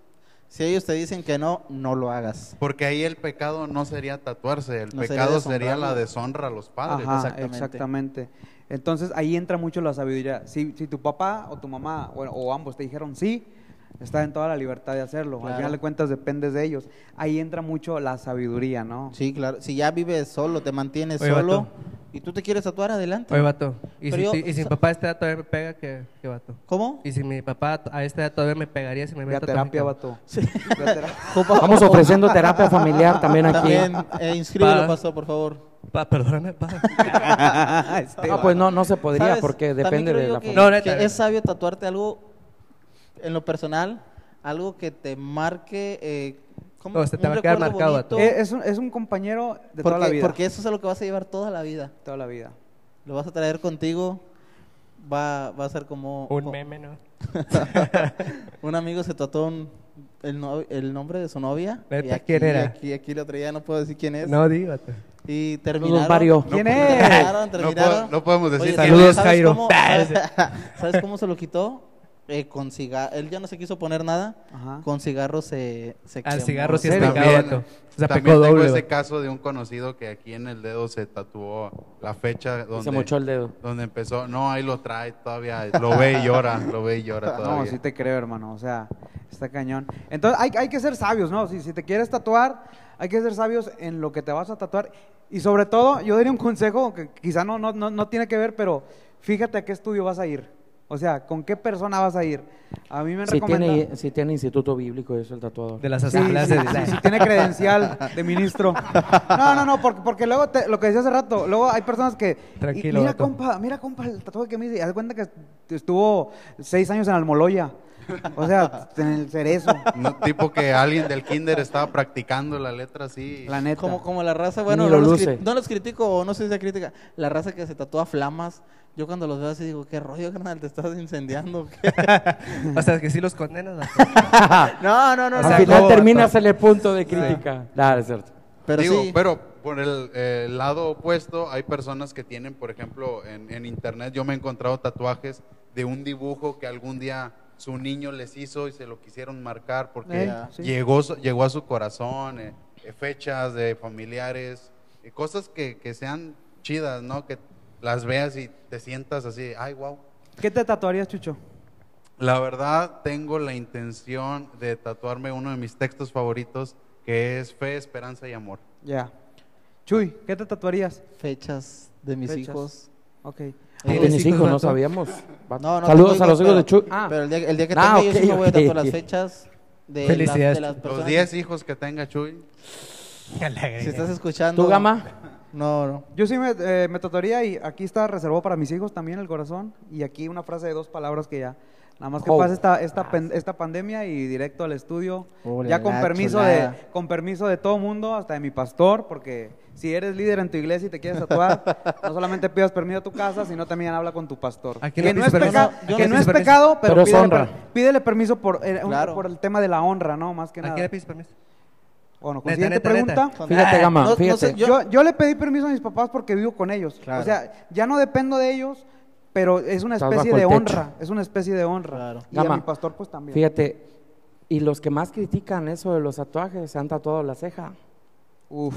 Si ellos te dicen que no, no lo hagas. Porque ahí el pecado no sería tatuarse, el No pecado sería la deshonra a los padres. Ajá, exactamente. exactamente. Entonces ahí entra mucho la sabiduría. Si, si tu papá o tu mamá bueno, o ambos te dijeron sí, está en toda la libertad de hacerlo. Al final de cuentas dependes de ellos. Ahí entra mucho la sabiduría, ¿no? Sí, claro. Si ya vives solo, te mantienes Oye, solo. Y tú te quieres tatuar, adelante. Oye, vato, y si, yo- y si mi papá a esta edad todavía me pega, ¿qué, qué vato? ¿Cómo? Y si mi papá a esta edad todavía me pegaría si me meto terapia, vato. Terapia. *laughs* Estamos ofreciendo terapia familiar también aquí. También eh, inscríbelo, Pa. pastor, por favor. Pa, perdóname, pa. *laughs* Este, Ah, pues no, no se podría ¿Sabes? porque depende creo de la que, familia. No, neta. que es sabio tatuarte algo en lo personal, algo que te marque. Eh, ¿cómo? No, se te Un va a quedar marcado, bonito, Eh, es, un, es un compañero de porque, toda la vida. porque eso es lo que vas a llevar toda la vida. Toda la vida. Lo vas a traer contigo. Va, va a ser como. Un como- meme, ¿no? *laughs* un amigo se tatuó un- el, no- el nombre de su novia. ¿Neta? y aquí, ¿Quién era? Aquí, aquí lo traía, no puedo decir quién es. No, di, vato. Y terminaron. Mario. ¿Quién No, es? Terminaron, No, terminaron. puedo- no podemos decir Oye, Saludos, ¿sabes Jairo. Cómo, sabes, sabes cómo se lo quitó? Eh, con cigarro. Él ya no se quiso poner nada. Ajá. Con cigarro se, se Al quemó. cigarro sí es serio? pecado, También, vato. O sea, también pecó tengo doble, ese vato. caso de un conocido que aquí en el dedo se tatuó la fecha Se donde, mochó el dedo. donde empezó. No, ahí lo trae todavía. Lo ve y llora, lo ve y llora todavía. No, sí te creo, hermano. O sea, está cañón. Entonces, hay, hay que ser sabios, ¿no? Si, si te quieres tatuar, hay que ser sabios en lo que te vas a tatuar. Y sobre todo, yo daría un consejo que quizá no, no, no, no tiene que ver, pero fíjate a qué estudio vas a ir. O sea, ¿con qué persona vas a ir? A mí me han Si recomendado... tiene, si tiene instituto bíblico, eso el tatuador. De las asambleas sí, de sí, sí tiene credencial de ministro. *laughs* No, no, no, porque, porque luego, te- lo que decía hace rato, luego hay personas que... Tranquilo, y mira, vato. compa, mira, compa, el tatuaje que me hice. Haz cuenta que estuvo seis años en Almoloya. O sea, en el cerezo, No, tipo que alguien del kinder estaba practicando la letra así. la neta. Como, como la raza, bueno, Ni no lo los, no los critico o no sé si sea crítica. La raza que se tatúa flamas. Yo cuando los veo así digo, ¿qué rollo, carnal? ¿Te estás incendiando? o qué?" *laughs* O sea, que sí los condenas, *laughs* no, no, no. O. Al final ¿cómo, terminas en el punto de crítica. Claro, es cierto. Pero Digo, sí. pero por el eh, lado opuesto, hay personas que tienen, por ejemplo, en, en internet, yo me he encontrado tatuajes de un dibujo que algún día su niño les hizo y se lo quisieron marcar porque Eh, sí. llegó, llegó a su corazón, eh, eh, fechas de familiares, eh, cosas que, que sean chidas, ¿no? Que las veas y te sientas así, ay, wow. ¿Qué te tatuarías, Chucho? La verdad, tengo la intención de tatuarme uno de mis textos favoritos, que es Fe, Esperanza y Amor. Ya. Chuy, ¿qué te tatuarías? Fechas de mis Fechas. hijos. Ok. Eh, ¿Tienes hijos? No sabíamos. *laughs* No, no Saludos a los hijos, hijos de pero- Chuy. Ah, Pero el día, el día que Ah, tenga yo sí ok, me voy a ok, tatuar las fechas de las, Felicidades. de las Los personas. 10 hijos que tenga Chuy. Si estás escuchando. ¿tú, Gama? No, no. Yo sí me, eh, me tatuaría y aquí está reservado para mis hijos también el corazón. Y aquí una frase de dos palabras que ya. Nada más que Oh. pase esta, esta, pen- esta pandemia y directo al estudio. Oh, ya la con la permiso, chulada. de, con permiso de todo mundo, hasta de mi pastor, porque si eres líder en tu iglesia y te quieres tatuar, no solamente pidas permiso a tu casa, sino también habla con tu pastor. ¿A quién que no es, pides peca- permiso? que ¿A no es pecado, pero, Pero es pídele, per- pídele permiso por, eh, un- por el tema de la honra, ¿no? Más que ¿A nada. quién le pides permiso? Bueno, con siguiente neta, neta. pregunta. Fíjate, Gama, no- no fíjate. sé, yo- Yo, yo le pedí permiso a mis papás porque vivo con ellos. Claro. O sea, ya no dependo de ellos, pero es una especie de honra. Es una especie de honra. Claro. Y a Gama, mi pastor, pues también. Fíjate, y los que más critican eso de los tatuajes se han tatuado la ceja. Uf.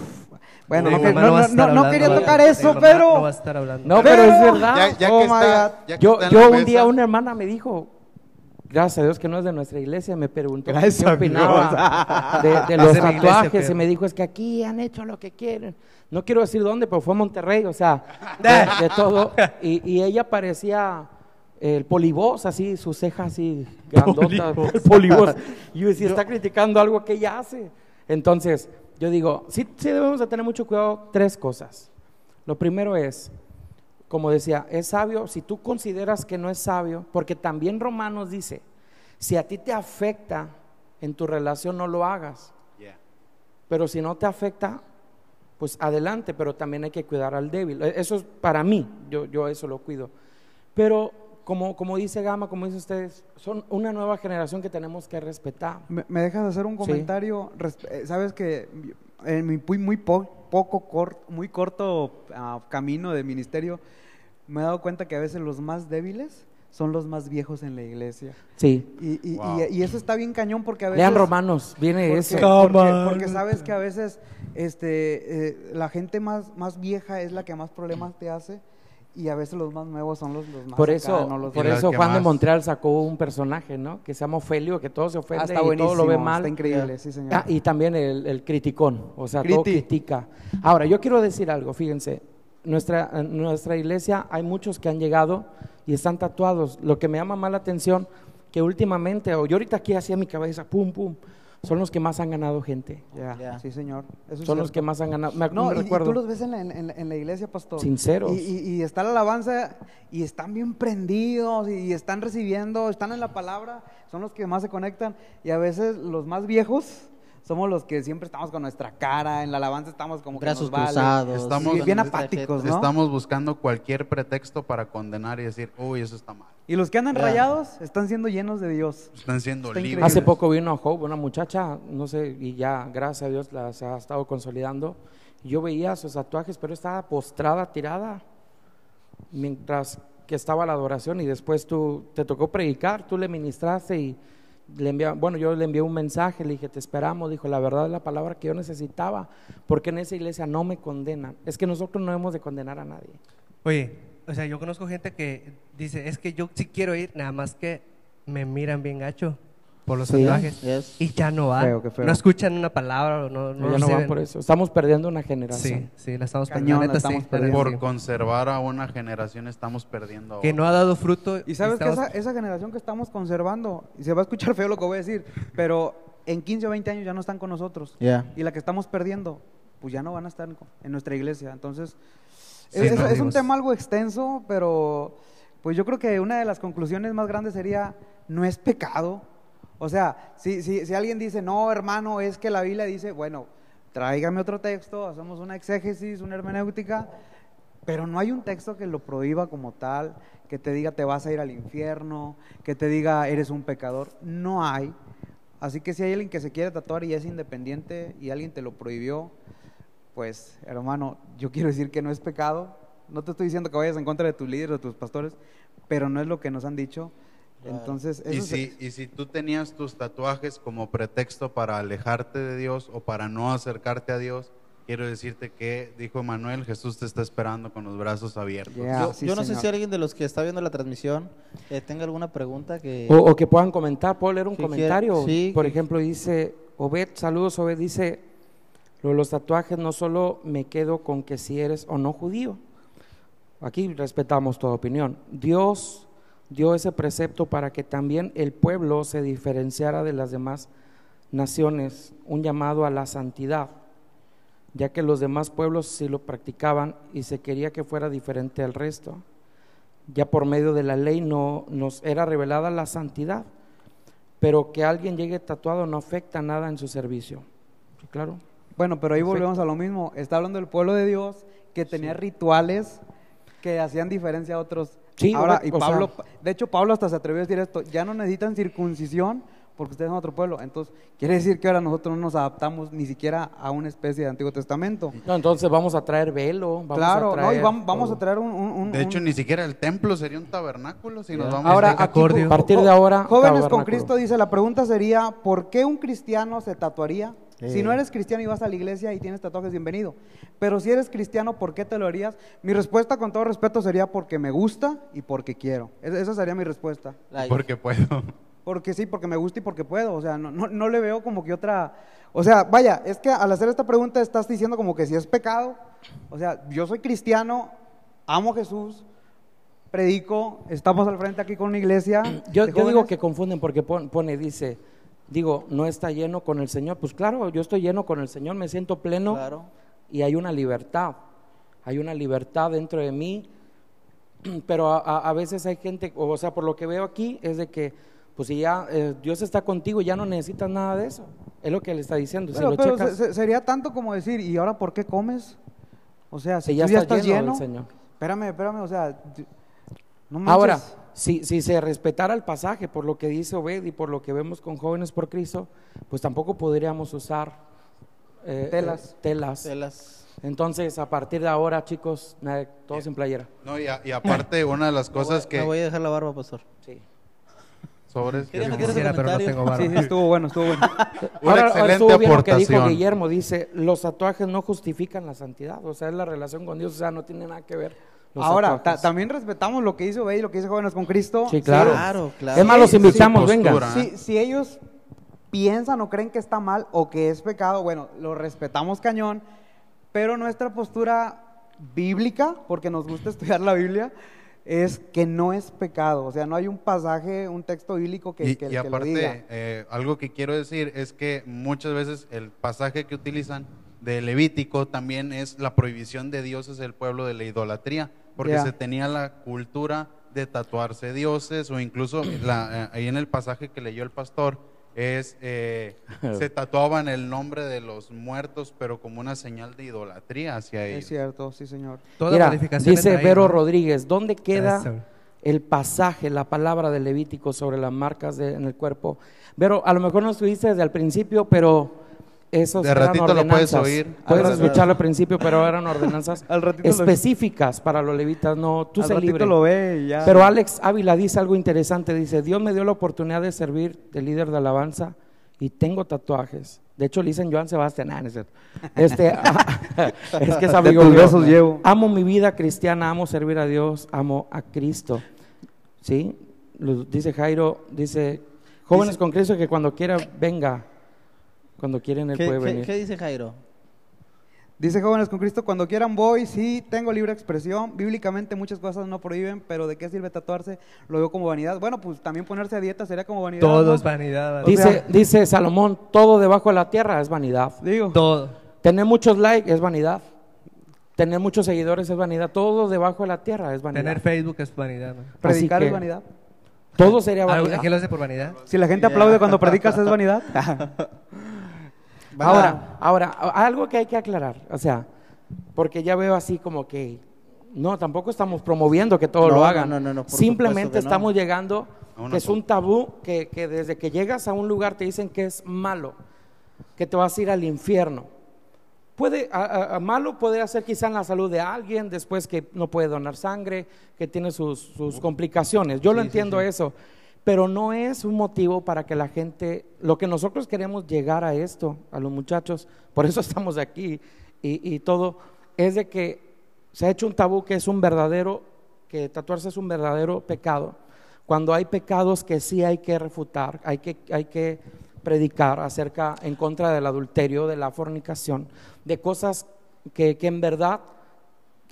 Bueno, no, que- mamá no- va a no- estar no- no hablando, quería tocar eso, pero. No a Pero- es verdad. Ya, ya Oh que está, God. ya que Yo, yo un mesa, día una hermana me dijo, gracias a Dios que no es de nuestra iglesia, me preguntó Gracias qué opinaba de, *laughs* los iglesia, tatuajes pero- y me dijo, es que aquí han hecho lo que quieren. No quiero decir dónde, pero fue a Monterrey, o sea, *laughs* de, de todo. Y, y ella parecía el polibos, así, su ceja así, grandota, el polibos. *laughs* Y decía, está criticando algo que ella hace. Entonces, yo digo, sí, sí debemos de tener mucho cuidado, tres cosas. Lo primero es, como decía, es sabio si tú consideras que no es sabio, porque también Romanos dice, si a ti te afecta en tu relación, no lo hagas. Yeah. Pero si no te afecta, pues adelante, pero también hay que cuidar al débil. E- Eso es para mí, yo, yo eso lo cuido. Pero como, como dice Gama, como dicen ustedes, son una nueva generación que tenemos que respetar. ¿Me, me dejas hacer un comentario? Eh, Sabes que en mi muy, muy po- poco cor- muy corto ah, camino de ministerio me he dado cuenta que a veces los más débiles son los más viejos en la iglesia. Sí. Y, y- Wow. y- y eso está bien cañón porque a veces... Lean Romanos, viene Porque, eso. porque- porque sabes que a veces este, eh, la gente más, más vieja es la que más problemas te hace y a veces los más nuevos son los, los más Por acá, eso, no los por eso Juan de Montreal sacó un personaje, ¿no? Que se llama Ofelio, que todo se ofende Ah, está y todo lo ve mal. está increíble, sí señor. Ah, y también el, el criticón, o sea, todo Criti. critica. Ahora, yo quiero decir algo, fíjense, nuestra, en nuestra iglesia hay muchos que han llegado y están tatuados. Lo que me llama más la atención, que últimamente, o yo ahorita aquí hacía mi cabeza, pum, pum, son los que más han ganado gente. Ya, sí señor. Eso es Son los que más han ganado. Me, No, me y- y, recuerdo. tú los ves en la, en la- en la iglesia, pastor. Sinceros. Y, y- y está la alabanza y están bien prendidos y, y están recibiendo, están en la palabra, son los que más se conectan. Y a veces los más viejos somos los que siempre estamos con nuestra cara, en la alabanza estamos como que Brazos nos vale. cruzados. Estamos- Sí, bien apáticos. ¿no? Estamos buscando cualquier pretexto para condenar y decir, uy, eso está mal. Y los que andan Ya. rayados están siendo llenos de Dios. Están siendo Está libres. increíble. Hace poco vino a Hope, una muchacha, no sé, y ya, gracias a Dios, la, se ha estado consolidando. Yo veía sus tatuajes, pero estaba postrada, tirada, mientras que estaba la adoración y después tú te tocó predicar, tú le ministraste y le bueno, yo le envié un mensaje, le dije, te esperamos, dijo, la verdad es la palabra que yo necesitaba, porque en esa iglesia no me condenan. Es que nosotros no hemos de condenar a nadie. Oye, o sea, yo conozco gente que dice, es que yo sí quiero ir, nada más que me miran bien gacho por los Sí. tatuajes Yes. y ya no van. Feo, feo. No escuchan una palabra no, no ya no van por eso. Estamos perdiendo una generación. Sí, sí, la estamos Cañón, perdiendo. la neta, estamos sí, perdiendo. Por sí. conservar a una generación estamos perdiendo a Que otra. no ha dado fruto. Y sabes que estamos- esa, esa generación que estamos conservando, y se va a escuchar feo lo que voy a decir, pero en 15 o 20 años ya no están con nosotros. Ya. Y la que estamos perdiendo, pues ya no van a estar en, nuestra iglesia. Entonces, Sí, es, no, es un tema algo extenso, pero pues yo creo que una de las conclusiones más grandes sería, no es pecado. O sea, si, si, si alguien dice, no, hermano, es que la Biblia dice, bueno, tráigame otro texto, hacemos una exégesis, una hermenéutica, pero no hay un texto que lo prohíba como tal, que te diga te vas a ir al infierno, que te diga eres un pecador. No hay. Así que si hay alguien que se quiere tatuar y es independiente y alguien te lo prohibió, pues hermano, yo quiero decir que no es pecado. No te estoy diciendo que vayas en contra de tus líderes o de tus pastores, pero no es lo que nos han dicho. Entonces, Y eso si, se- y si tú tenías tus tatuajes como pretexto para alejarte de Dios o para no acercarte a Dios, quiero decirte que, dijo Manuel, Jesús te está esperando con los brazos abiertos. Yeah. Yo, sí, yo no sé si alguien de los que está viendo la transmisión eh, tenga alguna pregunta que... O, o que puedan comentar, puedo leer un Si comentario. sí, Por que- ejemplo, dice Obed, saludos Obed, dice, lo de los tatuajes no solo me quedo con que si eres o no judío. aquí respetamos toda opinión. Dios dio ese precepto para que también el pueblo se diferenciara de las demás naciones, un llamado a la santidad, ya que los demás pueblos sí lo practicaban y se quería que fuera diferente al resto. Ya por medio de la ley no nos era revelada la santidad, pero que alguien llegue tatuado no afecta nada en su servicio. ¿Sí, claro. Bueno, pero ahí volvemos a lo mismo. Está hablando del pueblo de Dios que tenía rituales que hacían diferencia a otros. Sí, Ahora, y o Pablo, sea- de hecho, Pablo hasta se atrevió a decir esto: ya no necesitan circuncisión porque ustedes son otro pueblo. Entonces, quiere decir que ahora nosotros no nos adaptamos ni siquiera a una especie de Antiguo Testamento. No, entonces vamos a traer velo, vamos claro, a no, traer y vam- vamos, todo. a traer un. un- un- De hecho, un- ni siquiera el templo sería un tabernáculo si nos vamos Ahora, a aquí. A partir de ahora, Jóvenes con. Cristo dice, la pregunta sería, ¿por qué un cristiano se tatuaría? Si no eres cristiano y vas a la iglesia y tienes tatuajes, bienvenido. Pero si eres cristiano, ¿por qué te lo harías? Mi respuesta, con todo respeto, sería porque me gusta y porque quiero. Es- Esa sería mi respuesta. Like, porque puedo. Porque sí, porque me gusta y porque puedo. O sea, no, no, no le veo como que otra... O sea, vaya, es que al hacer esta pregunta estás diciendo como que si es pecado. O sea, yo soy cristiano, amo a Jesús, predico, estamos al frente aquí con una iglesia. Yo, yo digo que confunden porque pon- pone, dice, digo, no está lleno con el Señor. Pues claro, yo estoy lleno con el Señor, me siento pleno Claro. y hay una libertad. Hay una libertad dentro de mí, *clears throat* pero a, a- a veces hay gente, o sea, por lo que veo aquí, es de que, pues si ya eh, Dios está contigo, ya no necesitas nada de eso. Es lo que le está diciendo. Pero, si lo pero checas, se- se- sería tanto como decir, ¿y ahora por qué comes? O sea, si si ya, tú ya estás lleno, lleno, del Señor. espérame, espérame, o sea, no manches. Ahora, si, si se respetara el pasaje por lo que dice Obed y por lo que vemos con jóvenes por Cristo, pues tampoco podríamos usar eh, Telas. eh, telas. Telas. Entonces, a partir de ahora, chicos, todos en playera. No, y, a- y aparte, *laughs* una de las cosas Me voy que a dejar la barba, pastor. Sí. sobres que- ¿Quieres meter ese Quisiera, pero no tengo barba. Sí, sí, estuvo bueno, estuvo bueno. *laughs* Una ahora, excelente estuvo bien lo que dijo. Guillermo, dice, los tatuajes no justifican la santidad, o sea, es la relación con Dios, o sea, no tiene nada que ver. Los Ahora, ta- también respetamos lo que hizo Bey y lo que dice Jóvenes con Cristo. Sí, claro. Claro, claro. Es más, los invitamos, sí, venga. Si, si ellos piensan o creen que está mal o que es pecado, bueno, lo respetamos cañón, pero nuestra postura bíblica, porque nos gusta *laughs* estudiar la Biblia, es que no es pecado. O sea, no hay un pasaje, un texto bíblico que, y, que- y que lo aparte, diga. eh, algo que quiero decir es que muchas veces el pasaje que utilizan de Levítico también es la prohibición de dioses del pueblo de la idolatría, porque se tenía la cultura de tatuarse dioses o incluso la- eh, ahí en el pasaje que leyó el pastor es eh, se *laughs* tatuaban el nombre de los muertos pero como una señal de idolatría hacia Es ellos. cierto, sí, señor. Toda Mira, dice Vero ¿no? Rodríguez, ¿dónde queda el pasaje, la palabra de Levítico sobre las marcas de- en el cuerpo? Vero, a lo mejor no estuviste desde el principio, pero esos De eran ratito lo puedes oír. Puedes Al escucharlo al principio, pero eran ordenanzas *laughs* Al ratito lo- específicas para los levitas, no, tú Al ratito libre. lo ve y ya. Pero Alex Ávila dice algo interesante, dice, Dios me dio la oportunidad de servir de líder de alabanza y tengo tatuajes. De hecho, le dicen Joan Sebastián, ah, no es cierto. Este, *laughs* es que es amigo tus mío. besos llevo. Amo mi vida cristiana, amo servir a Dios, amo a Cristo. ¿Sí? Lo dice Jairo, dice, jóvenes Dice- con Cristo que cuando quiera venga, cuando quieren él ¿Qué, puede qué- venir. qué dice Jairo? Dice Jóvenes con Cristo, cuando quieran voy, sí, tengo libre expresión. Bíblicamente muchas cosas no prohíben, pero ¿de qué sirve tatuarse? Lo veo como vanidad. Bueno, pues también ponerse a dieta sería como vanidad. Todo ¿no? es vanidad. Dice, sea- dice Salomón, todo debajo de la tierra es vanidad. Digo, Todo. Tener muchos likes es vanidad. Tener muchos seguidores es vanidad. Todo debajo de la tierra es vanidad. Tener Facebook es vanidad. ¿no? predicar que- es vanidad. Todo sería ¿Algo- vanidad. ¿Quién lo hace por vanidad? Si la gente aplaude cuando predicas es vanidad. *laughs* Ahora, ahora, a- algo que hay que aclarar, o sea, porque ya veo así como que no, tampoco estamos promoviendo que todos No, lo hagan. no, no, no, Simplemente estamos llegando, que es un tabú, que, que desde que llegas a un lugar te dicen que es malo, que te vas a ir al infierno. Puede, a- a- a malo puede hacer quizá en la salud de alguien, después que no puede donar sangre, que tiene sus, sus complicaciones. Yo lo sí, entiendo sí. eso, pero no es un motivo para que la gente, lo que nosotros queremos llegar a esto, a los muchachos, por eso *laughs* estamos aquí y, y todo, es de que se ha hecho un tabú que es un verdadero, que tatuarse es un verdadero pecado. Cuando hay pecados que sí hay que refutar, hay que, hay que predicar acerca en contra del adulterio, de la fornicación, de cosas que, que en verdad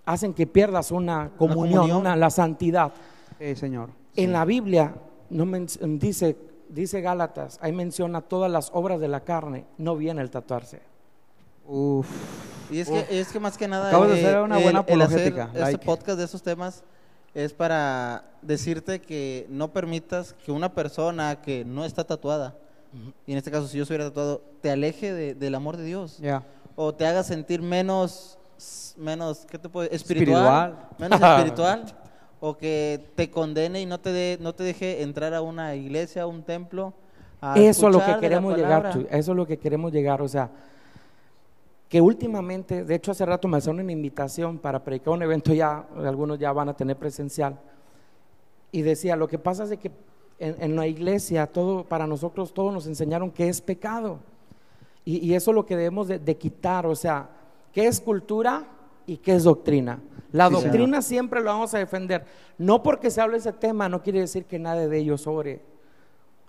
hacen que pierdas una comunión, comunión. una- la santidad. Eh, señor. En la Biblia no men- dice, dice Gálatas, ahí menciona todas las obras de la carne, no viene el tatuarse. Uf. Y es que, es que más que nada, Acabas de eh, hacer una el- buena el hacer apologética, este like. podcast de esos temas es para decirte que no permitas que una persona que no está tatuada, y en este caso si yo estuviera tatuado, te aleje de- del amor de Dios. Ya. O te haga sentir menos, menos ¿qué te puede? Espiritual. Espiritual. Menos *laughs* espiritual. O que te condene y no te, de- no te deje entrar a una iglesia, a un templo. a Eso es lo que queremos llegar, eso es lo que queremos llegar, o sea, que últimamente, de hecho hace rato me hicieron una invitación para predicar un evento ya, algunos ya van a tener presencial, y decía, lo que pasa es que en, en la iglesia, todo, para nosotros todos nos enseñaron que es pecado, y, y eso es lo que debemos de, de quitar, o sea, ¿qué es cultura y qué es doctrina? La Sí, señor. doctrina siempre lo vamos a defender, no porque se hable ese tema, no quiere decir que nadie de ellos sobre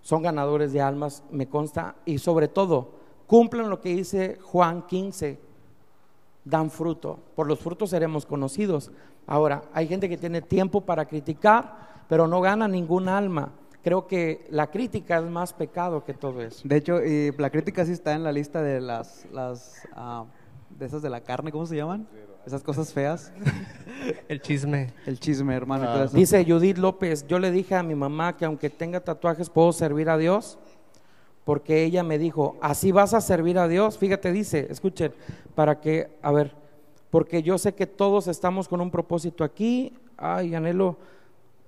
son ganadores de almas, me consta, y sobre todo, cumplen lo que dice Juan 15, dan fruto, por los frutos seremos conocidos. Ahora, hay gente que tiene tiempo para criticar, pero no gana ningún alma. Creo que la crítica es más pecado que todo eso. De hecho, y la crítica sí está en la lista de las, las ah, de esas de la carne, ¿cómo se llaman? Esas cosas feas. *laughs* El chisme. El chisme, hermano, y todo eso. Dice Judith López, yo le dije a mi mamá que aunque tenga tatuajes puedo servir a Dios, porque ella me dijo, así vas a servir a Dios. Fíjate, dice, escuchen, para que, a ver, porque yo sé que todos estamos con un propósito aquí. Ay, anhelo,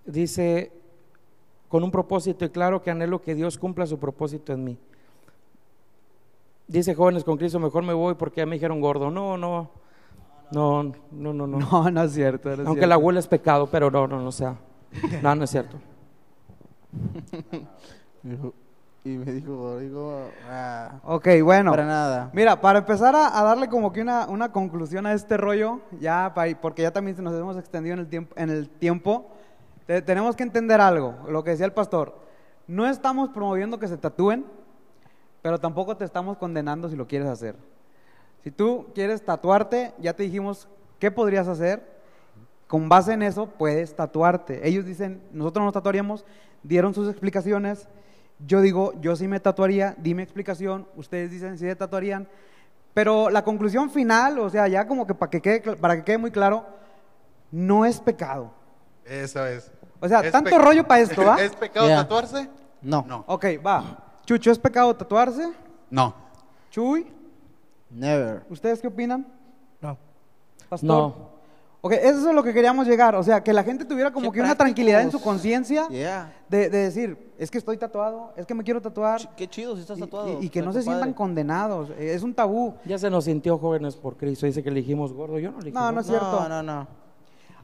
dice, con un propósito y claro que anhelo que Dios cumpla su propósito en mí. Dice jóvenes con Cristo, mejor me voy porque ya me dijeron gordo. No, no, no, no, no, no. No, no es cierto. no es Aunque cierto. la huele es pecado, pero no, no, no sea. No, no es cierto. *laughs* Y me dijo, digo, ah, Ok, bueno. para nada. Mira, para empezar a, a darle como que una, una conclusión a este rollo, ya pa- porque ya también nos hemos extendido en el tiempo, en el tiempo te- tenemos que entender algo, lo que decía el pastor. No estamos promoviendo que se tatúen, pero tampoco te estamos condenando si lo quieres hacer. Si tú quieres tatuarte, ya te dijimos qué podrías hacer. Con base en eso puedes tatuarte. Ellos dicen, nosotros nos tatuaríamos, dieron sus explicaciones. Yo digo, yo sí me tatuaría, di mi explicación. Ustedes dicen si se tatuarían. Pero la conclusión final, o sea, ya como que para que quede, cl- para que quede muy claro, no es pecado. Eso es. O sea, Es tanto rollo para esto, ¿va? *laughs* ¿Es pecado tatuarse? No. No. Ok, va. Chucho, ¿es pecado tatuarse? No. Chuy, Never. ¿ustedes qué opinan? No. Pastor. No. Ok, eso es lo que queríamos llegar. O sea, que la gente tuviera como Qué que una tranquilidad en su conciencia Yeah. de, de decir, es que estoy tatuado, es que me quiero tatuar. Ch- Qué chido si estás y- tatuado. Y, y que no se sientan padre. condenados. eh, Es un tabú. Ya se nos sintió jóvenes por Cristo. Dice que le dijimos gordo. Yo no le dije No, no es cierto. No, no, no.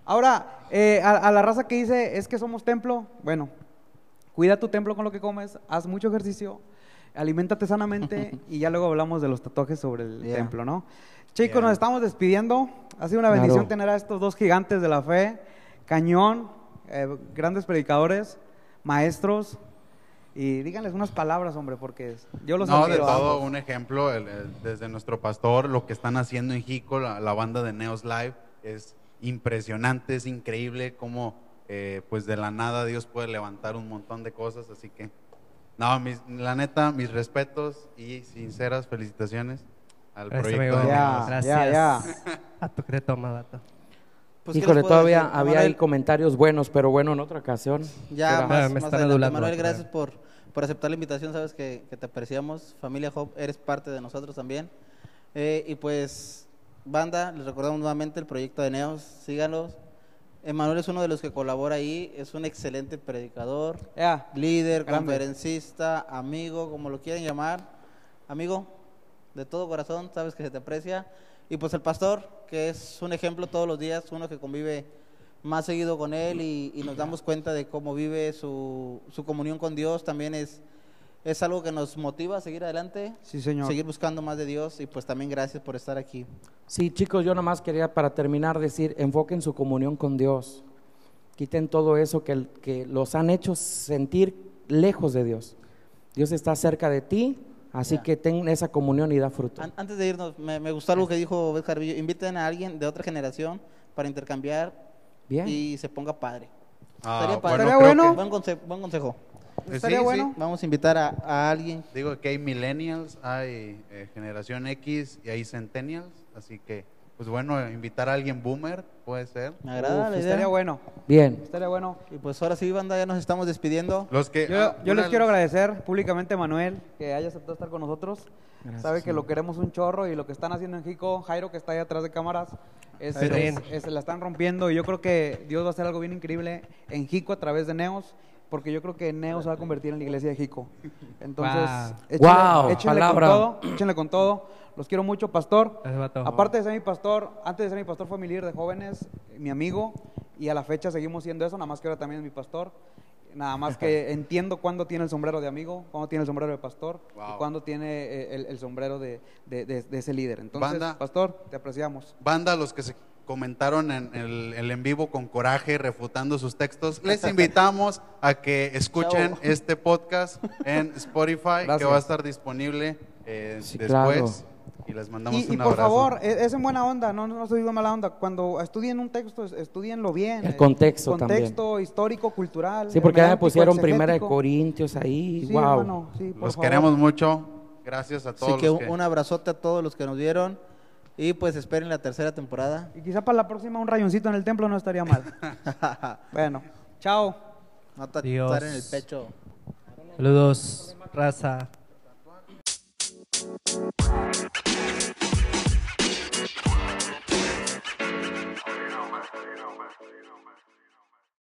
Ahora, eh, a, a la raza que dice, es que somos templo, bueno, cuida tu templo con lo que comes, haz mucho ejercicio, aliméntate sanamente *laughs* y ya luego hablamos de los tatuajes sobre el Yeah. templo, ¿no? Chicos, Yeah. nos estamos despidiendo. Ha sido una Claro. bendición tener a estos dos gigantes de la fe, cañón, eh, grandes predicadores, maestros. Y díganles unas palabras, hombre, porque es- yo los No, de todo un ejemplo, el- el- desde nuestro pastor, lo que están haciendo en Jico, la, la banda de Neos Live, es impresionante, es increíble cómo eh, pues de la nada Dios puede levantar un montón de cosas, así que, no, mis- la neta, mis respetos y sinceras felicitaciones al Gracias, proyecto amigo. de Ya, Neos. Gracias. ya, ya. *laughs* A tu que toma, vato. Pues, ¿qué Híjole, todavía decir? había Manuel, ahí comentarios buenos, pero bueno, en otra ocasión. Ya, más, Ah, me más están adelante. adulando, Manuel, gracias por, por aceptar la invitación. Sabes que, que te apreciamos. Familia Hope, eres parte de nosotros también. Eh, y pues, banda, les recordamos nuevamente el proyecto de Neos. Síganos. Emanuel es uno de los que colabora ahí. Es un excelente predicador, líder, Grande. conferencista, amigo, como lo quieran llamar. Amigo, de todo corazón, sabes que se te aprecia. Y pues el pastor, que es un ejemplo todos los días, uno que convive más seguido con él y, y nos damos cuenta de cómo vive su, su comunión con Dios, también es, es algo que nos motiva a seguir adelante, Sí, señor. seguir buscando más de Dios y pues también gracias por estar aquí. Sí, chicos, yo nada más quería para terminar decir, enfoquen su comunión con Dios. Quiten todo eso que, que los han hecho sentir lejos de Dios. Dios está cerca de ti, así que ten esa comunión y da fruto. An- antes de irnos, me, me gustó algo que dijo Obed Jarvillo, inviten a alguien de otra generación para intercambiar Bien. y se ponga padre. Ah, Estaría padre. Estaría bueno. Buen, conse- buen consejo. Que- Estaría sí, sí. bueno. Vamos a invitar a, a alguien. Digo que hay millennials, hay eh, generación X y hay centennials, así que, pues bueno, invitar a alguien boomer puede ser. Me agrada Uf, la idea. estaría bueno. Bien. Estaría bueno. Y pues ahora sí, banda, ya nos estamos despidiendo. Los que, Yo, ah, les quiero agradecer públicamente a Manuel que haya aceptado estar con nosotros. Sabe que lo queremos un chorro y lo que están haciendo en Jico, Jairo que está ahí atrás de cámaras, es, es- es- la están rompiendo y yo creo que Dios va a hacer algo bien increíble en Jico a través de Neos, porque yo creo que Neos se va a convertir en la iglesia de Jico. Entonces, Wow. échenle, Wow, échenle palabra. con todo, échenle con todo. Los quiero mucho, pastor. Aparte de ser mi pastor, antes de ser mi pastor fue mi líder de jóvenes, mi amigo, y a la fecha seguimos siendo eso, nada más que ahora también es mi pastor. Nada más que *laughs* entiendo cuándo tiene el sombrero de amigo, cuándo tiene el sombrero de pastor y cuándo tiene eh, el, el sombrero de, de- de- de ese líder. Entonces, Banda. pastor, te apreciamos. Banda, los que se comentaron en el, el en vivo con coraje, refutando sus textos, les *laughs* invitamos a que escuchen Chao. este podcast en Spotify, que va a estar disponible eh, Sí, después. Y les mandamos Y, un y por abrazo. favor, e- es en buena onda, no, no estoy en mala onda. Cuando estudien un texto, es- estudienlo bien. El eh, contexto Contexto histórico, cultural. Sí, porque ya me hermenéutico, pusieron primera de. Corintios ahí. Sí, wow. hermano, sí, por Los favor. queremos mucho. Gracias a todos. Así que los un, un abrazote a todos los que nos vieron. Y pues esperen la tercera temporada. Y quizá para la próxima un rayoncito en el templo no estaría mal. *laughs* bueno, chao. No tatuar Dios. en el pecho. Saludos, raza.